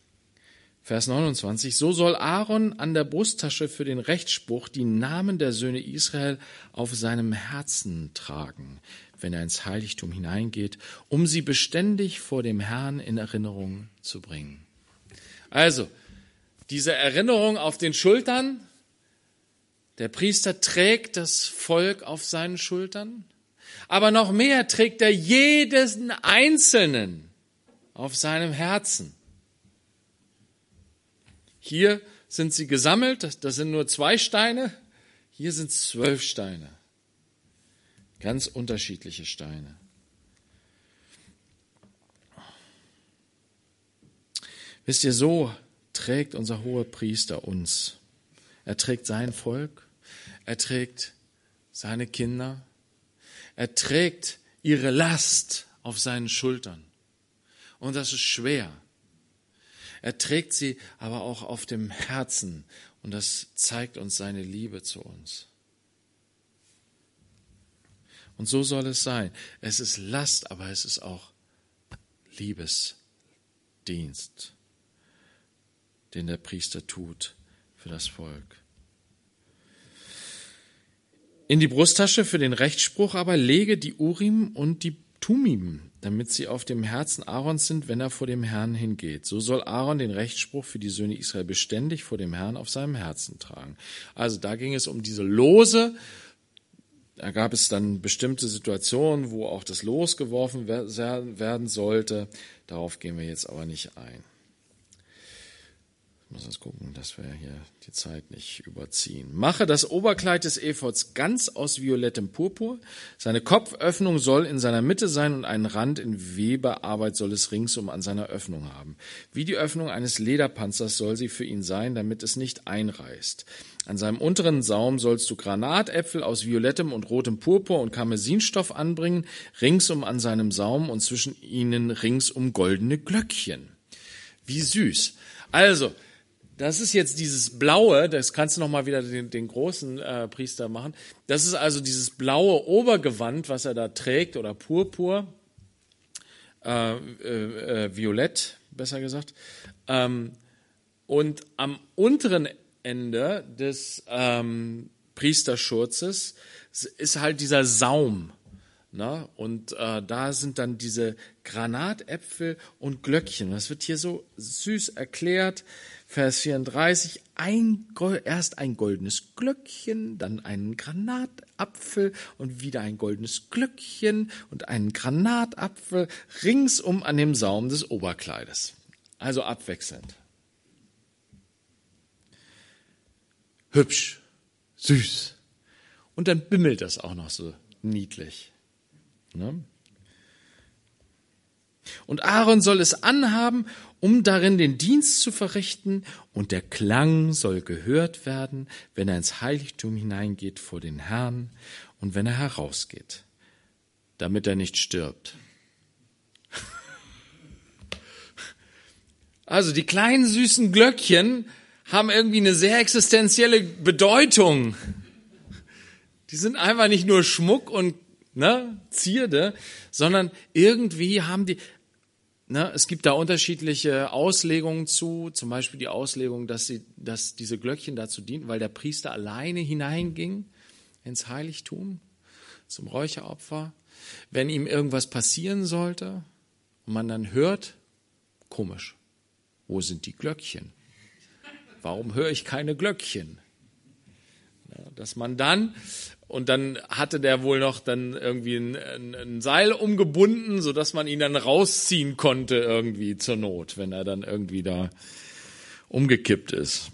Vers 29, so soll Aaron an der Brusttasche für den Rechtsspruch die Namen der Söhne Israel auf seinem Herzen tragen, wenn er ins Heiligtum hineingeht, um sie beständig vor dem Herrn in Erinnerung zu bringen. Also, diese Erinnerung auf den Schultern, der Priester trägt das Volk auf seinen Schultern, aber noch mehr trägt er jeden Einzelnen auf seinem Herzen. Hier sind sie gesammelt, das sind nur zwei Steine, hier sind zwölf Steine. Ganz unterschiedliche Steine. Wisst ihr, so trägt unser hoher Priester uns. Er trägt sein Volk, er trägt seine Kinder, Er trägt ihre Last auf seinen Schultern. Und das ist schwer. Er trägt sie aber auch auf dem Herzen und das zeigt uns seine Liebe zu uns. Und so soll es sein. Es ist Last, aber es ist auch Liebesdienst, den der Priester tut für das Volk. In die Brusttasche für den Rechtsspruch aber lege die Urim und die Tumim, damit sie auf dem Herzen Aarons sind, wenn er vor dem Herrn hingeht. So soll Aaron den Rechtsspruch für die Söhne Israel beständig vor dem Herrn auf seinem Herzen tragen. Also da ging es um diese Lose. Da gab es dann bestimmte Situationen, wo auch das Los geworfen werden sollte. Darauf gehen wir jetzt aber nicht ein muss jetzt gucken, dass wir hier die Zeit nicht überziehen. Mache das Oberkleid des Ephods ganz aus violettem Purpur. Seine Kopföffnung soll in seiner Mitte sein und einen Rand in Weberarbeit soll es ringsum an seiner Öffnung haben. Wie die Öffnung eines Lederpanzers soll sie für ihn sein, damit es nicht einreißt. An seinem unteren Saum sollst du Granatäpfel aus violettem und rotem Purpur und Karmesinstoff anbringen, ringsum an seinem Saum und zwischen ihnen ringsum goldene Glöckchen. Wie süß. Also, das ist jetzt dieses blaue, das kannst du noch mal wieder den, den großen äh, Priester machen. Das ist also dieses blaue Obergewand, was er da trägt oder purpur, äh, äh, äh, violett, besser gesagt. Ähm, und am unteren Ende des ähm, Priesterschurzes ist halt dieser Saum. Ne? Und äh, da sind dann diese Granatäpfel und Glöckchen. Das wird hier so süß erklärt. Vers 34, ein, erst ein goldenes Glöckchen, dann einen Granatapfel und wieder ein goldenes Glöckchen und einen Granatapfel ringsum an dem Saum des Oberkleides. Also abwechselnd. Hübsch, süß. Und dann bimmelt das auch noch so niedlich. Ne? Und Aaron soll es anhaben, um darin den Dienst zu verrichten, und der Klang soll gehört werden, wenn er ins Heiligtum hineingeht vor den Herrn und wenn er herausgeht, damit er nicht stirbt. Also die kleinen süßen Glöckchen haben irgendwie eine sehr existenzielle Bedeutung. Die sind einfach nicht nur Schmuck und ne, Zierde, sondern irgendwie haben die, ne, es gibt da unterschiedliche Auslegungen zu, zum Beispiel die Auslegung, dass, sie, dass diese Glöckchen dazu dienten, weil der Priester alleine hineinging ins Heiligtum zum Räucheropfer. Wenn ihm irgendwas passieren sollte und man dann hört, komisch, wo sind die Glöckchen? Warum höre ich keine Glöckchen? Dass man dann und dann hatte der wohl noch dann irgendwie ein, ein, ein, Seil umgebunden, so dass man ihn dann rausziehen konnte irgendwie zur Not, wenn er dann irgendwie da umgekippt ist.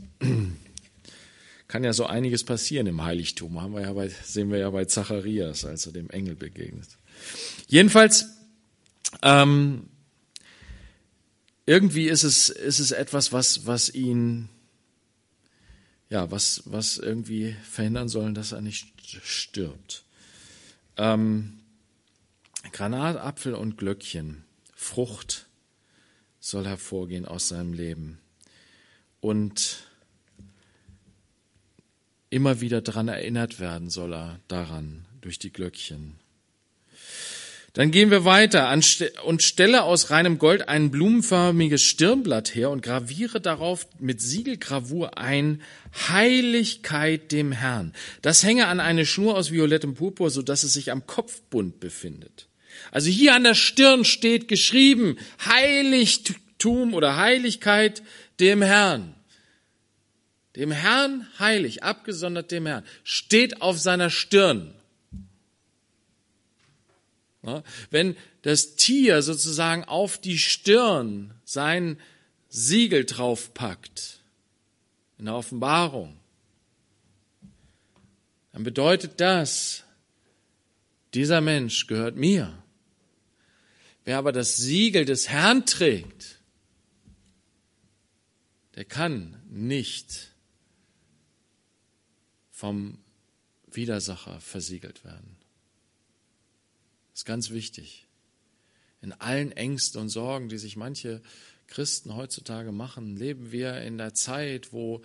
Kann ja so einiges passieren im Heiligtum, haben wir ja bei, sehen wir ja bei Zacharias, als er dem Engel begegnet. Jedenfalls, ähm, irgendwie ist es, ist es etwas, was, was ihn ja, was, was irgendwie verhindern sollen, dass er nicht stirbt. Ähm, Granatapfel und Glöckchen, Frucht soll hervorgehen aus seinem Leben. Und immer wieder daran erinnert werden soll er daran durch die Glöckchen. Dann gehen wir weiter und stelle aus reinem Gold ein blumenförmiges Stirnblatt her und graviere darauf mit Siegelgravur ein Heiligkeit dem Herrn. Das hänge an eine Schnur aus violettem Purpur, so dass es sich am Kopfbund befindet. Also hier an der Stirn steht geschrieben Heiligtum oder Heiligkeit dem Herrn. Dem Herrn heilig, abgesondert dem Herrn, steht auf seiner Stirn. Wenn das Tier sozusagen auf die Stirn sein Siegel draufpackt, in der Offenbarung, dann bedeutet das, dieser Mensch gehört mir. Wer aber das Siegel des Herrn trägt, der kann nicht vom Widersacher versiegelt werden. Das ist ganz wichtig. In allen Ängsten und Sorgen, die sich manche Christen heutzutage machen, leben wir in der Zeit, wo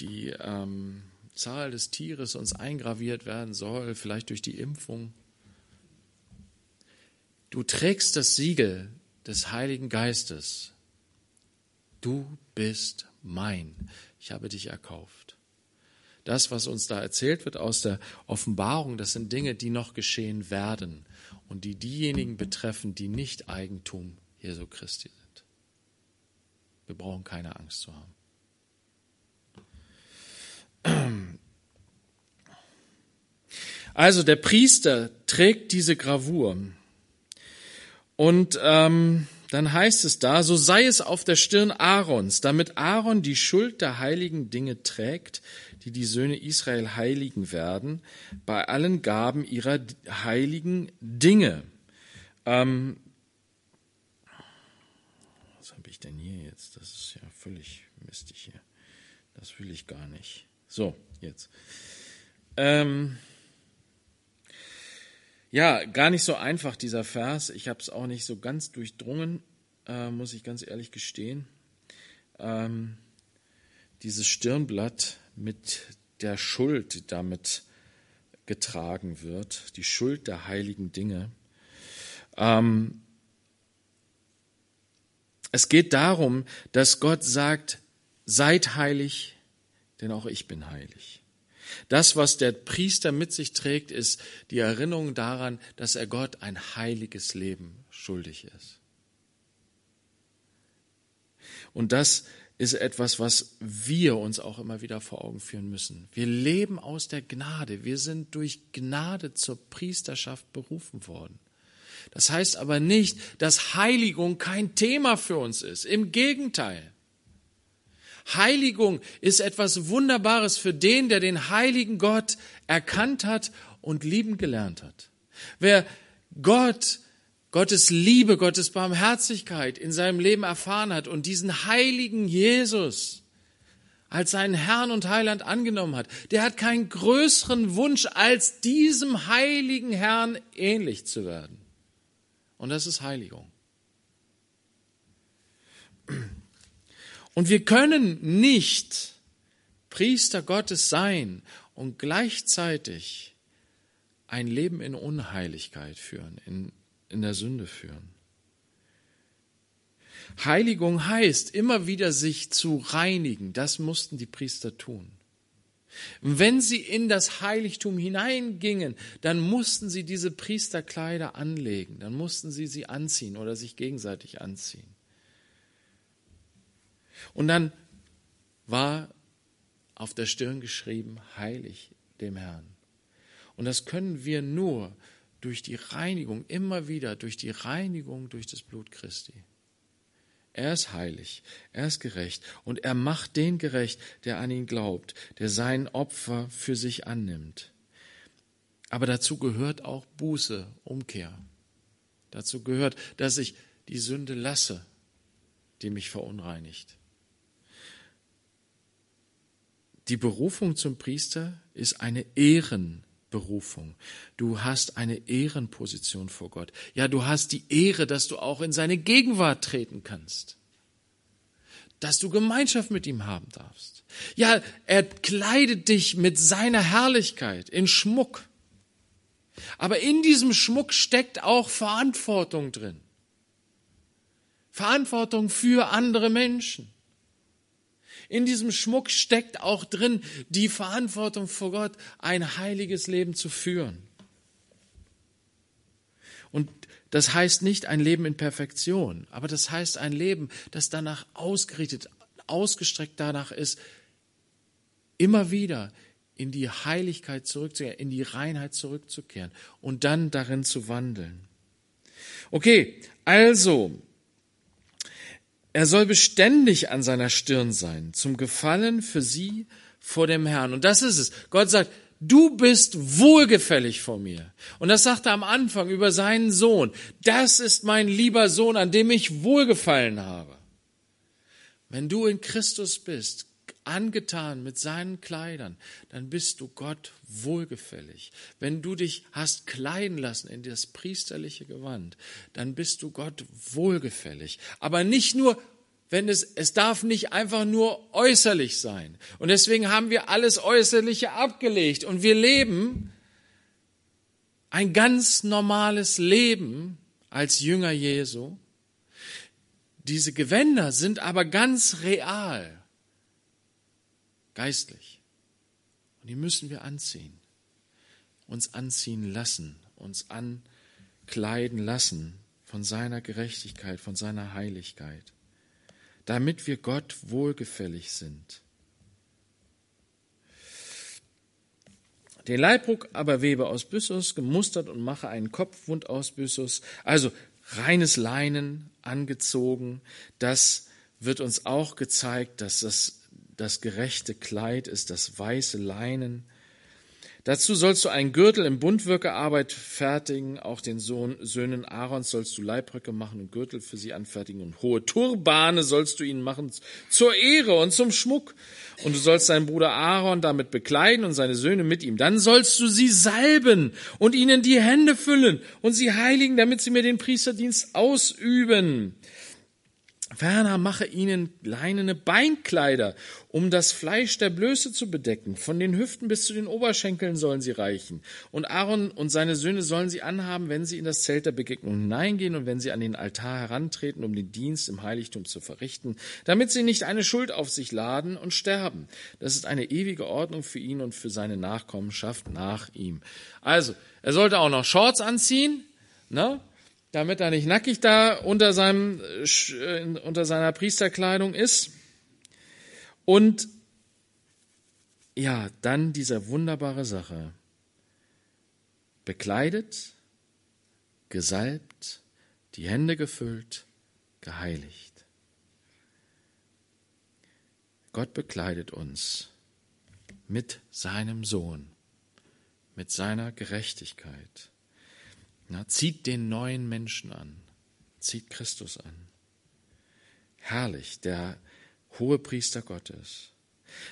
die ähm, Zahl des Tieres uns eingraviert werden soll, vielleicht durch die Impfung. Du trägst das Siegel des Heiligen Geistes. Du bist mein. Ich habe dich erkauft. Das, was uns da erzählt wird aus der Offenbarung, das sind Dinge, die noch geschehen werden und die diejenigen betreffen, die nicht Eigentum Jesu Christi sind. Wir brauchen keine Angst zu haben. Also der Priester trägt diese Gravur. Und ähm, dann heißt es da, so sei es auf der Stirn Aarons, damit Aaron die Schuld der heiligen Dinge trägt, die die Söhne Israel heiligen werden, bei allen Gaben ihrer heiligen Dinge. Ähm, was habe ich denn hier jetzt? Das ist ja völlig mistig hier. Das will ich gar nicht. So, jetzt. Ähm, ja, gar nicht so einfach, dieser Vers. Ich habe es auch nicht so ganz durchdrungen, äh, muss ich ganz ehrlich gestehen. Ähm, dieses Stirnblatt mit der Schuld damit getragen wird, die Schuld der heiligen Dinge. Ähm, es geht darum, dass Gott sagt, seid heilig, denn auch ich bin heilig. Das, was der Priester mit sich trägt, ist die Erinnerung daran, dass er Gott ein heiliges Leben schuldig ist. Und das ist etwas, was wir uns auch immer wieder vor Augen führen müssen. Wir leben aus der Gnade. Wir sind durch Gnade zur Priesterschaft berufen worden. Das heißt aber nicht, dass Heiligung kein Thema für uns ist. Im Gegenteil. Heiligung ist etwas Wunderbares für den, der den heiligen Gott erkannt hat und lieben gelernt hat. Wer Gott, Gottes Liebe, Gottes Barmherzigkeit in seinem Leben erfahren hat und diesen heiligen Jesus als seinen Herrn und Heiland angenommen hat, der hat keinen größeren Wunsch, als diesem heiligen Herrn ähnlich zu werden. Und das ist Heiligung. Und wir können nicht Priester Gottes sein und gleichzeitig ein Leben in Unheiligkeit führen, in, in der Sünde führen. Heiligung heißt, immer wieder sich zu reinigen. Das mussten die Priester tun. Wenn sie in das Heiligtum hineingingen, dann mussten sie diese Priesterkleider anlegen, dann mussten sie sie anziehen oder sich gegenseitig anziehen. Und dann war auf der Stirn geschrieben, heilig dem Herrn. Und das können wir nur durch die Reinigung, immer wieder durch die Reinigung durch das Blut Christi. Er ist heilig, er ist gerecht und er macht den gerecht, der an ihn glaubt, der sein Opfer für sich annimmt. Aber dazu gehört auch Buße, Umkehr. Dazu gehört, dass ich die Sünde lasse, die mich verunreinigt. Die Berufung zum Priester ist eine Ehrenberufung. Du hast eine Ehrenposition vor Gott. Ja, du hast die Ehre, dass du auch in seine Gegenwart treten kannst. Dass du Gemeinschaft mit ihm haben darfst. Ja, er kleidet dich mit seiner Herrlichkeit in Schmuck. Aber in diesem Schmuck steckt auch Verantwortung drin. Verantwortung für andere Menschen. In diesem Schmuck steckt auch drin die Verantwortung vor Gott, ein heiliges Leben zu führen. Und das heißt nicht ein Leben in Perfektion, aber das heißt ein Leben, das danach ausgerichtet, ausgestreckt danach ist, immer wieder in die Heiligkeit zurückzukehren, in die Reinheit zurückzukehren und dann darin zu wandeln. Okay, also er soll beständig an seiner Stirn sein, zum Gefallen für sie vor dem Herrn. Und das ist es. Gott sagt, du bist wohlgefällig vor mir. Und das sagt er am Anfang über seinen Sohn. Das ist mein lieber Sohn, an dem ich wohlgefallen habe. Wenn du in Christus bist, angetan mit seinen Kleidern, dann bist du Gott wohlgefällig. Wenn du dich hast kleiden lassen in das priesterliche Gewand, dann bist du Gott wohlgefällig. Aber nicht nur wenn es, es darf nicht einfach nur äußerlich sein. Und deswegen haben wir alles Äußerliche abgelegt und wir leben ein ganz normales Leben als Jünger Jesu. Diese Gewänder sind aber ganz real, geistlich. Und die müssen wir anziehen, uns anziehen lassen, uns ankleiden lassen von seiner Gerechtigkeit, von seiner Heiligkeit damit wir Gott wohlgefällig sind. Den Leibruck aber webe aus Byssus, gemustert und mache einen Kopfwund aus Byssus, also reines Leinen angezogen. Das wird uns auch gezeigt, dass das das gerechte Kleid ist, das weiße Leinen. Dazu sollst du einen Gürtel im Buntwirkearbeit fertigen. Auch den Sohn, Söhnen Aarons sollst du Leibröcke machen und Gürtel für sie anfertigen und hohe Turbane sollst du ihnen machen zur Ehre und zum Schmuck. Und du sollst deinen Bruder Aaron damit bekleiden und seine Söhne mit ihm. Dann sollst du sie salben und ihnen die Hände füllen und sie heiligen, damit sie mir den Priesterdienst ausüben. Ferner mache ihnen leinene Beinkleider, um das Fleisch der Blöße zu bedecken. Von den Hüften bis zu den Oberschenkeln sollen sie reichen. Und Aaron und seine Söhne sollen sie anhaben, wenn sie in das Zelt der Begegnung hineingehen und wenn sie an den Altar herantreten, um den Dienst im Heiligtum zu verrichten, damit sie nicht eine Schuld auf sich laden und sterben. Das ist eine ewige Ordnung für ihn und für seine Nachkommenschaft nach ihm. Also, er sollte auch noch Shorts anziehen, ne? Damit er nicht nackig da unter, seinem, äh, unter seiner Priesterkleidung ist. Und ja, dann diese wunderbare Sache. Bekleidet, gesalbt, die Hände gefüllt, geheiligt. Gott bekleidet uns mit seinem Sohn, mit seiner Gerechtigkeit. Na, zieht den neuen Menschen an, zieht Christus an. Herrlich, der hohe Priester Gottes.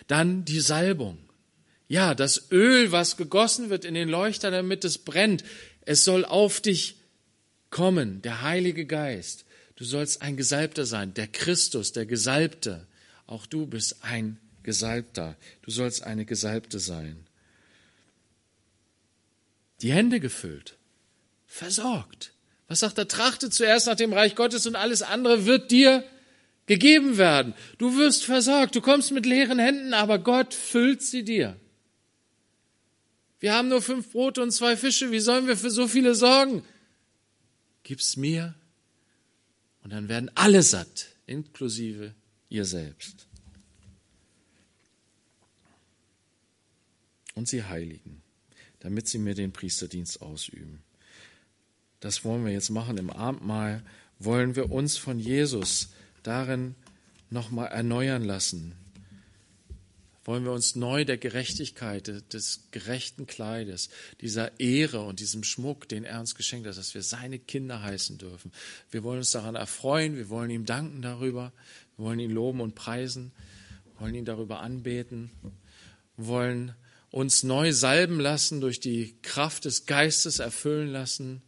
Dann die Salbung. Ja, das Öl, was gegossen wird in den Leuchter, damit es brennt. Es soll auf dich kommen, der Heilige Geist. Du sollst ein Gesalbter sein, der Christus, der Gesalbte. Auch du bist ein Gesalbter. Du sollst eine Gesalbte sein. Die Hände gefüllt versorgt. Was sagt er? Trachte zuerst nach dem Reich Gottes und alles andere wird dir gegeben werden. Du wirst versorgt. Du kommst mit leeren Händen, aber Gott füllt sie dir. Wir haben nur fünf Brote und zwei Fische. Wie sollen wir für so viele sorgen? Gib's mir und dann werden alle satt, inklusive ihr selbst. Und sie heiligen, damit sie mir den Priesterdienst ausüben das wollen wir jetzt machen im Abendmahl, wollen wir uns von Jesus darin nochmal erneuern lassen. Wollen wir uns neu der Gerechtigkeit, des gerechten Kleides, dieser Ehre und diesem Schmuck, den er uns geschenkt hat, dass wir seine Kinder heißen dürfen. Wir wollen uns daran erfreuen, wir wollen ihm danken darüber, wir wollen ihn loben und preisen, wollen ihn darüber anbeten, wollen uns neu salben lassen, durch die Kraft des Geistes erfüllen lassen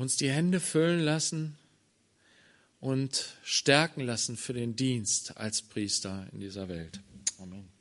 uns die Hände füllen lassen und stärken lassen für den Dienst als Priester in dieser Welt. Amen.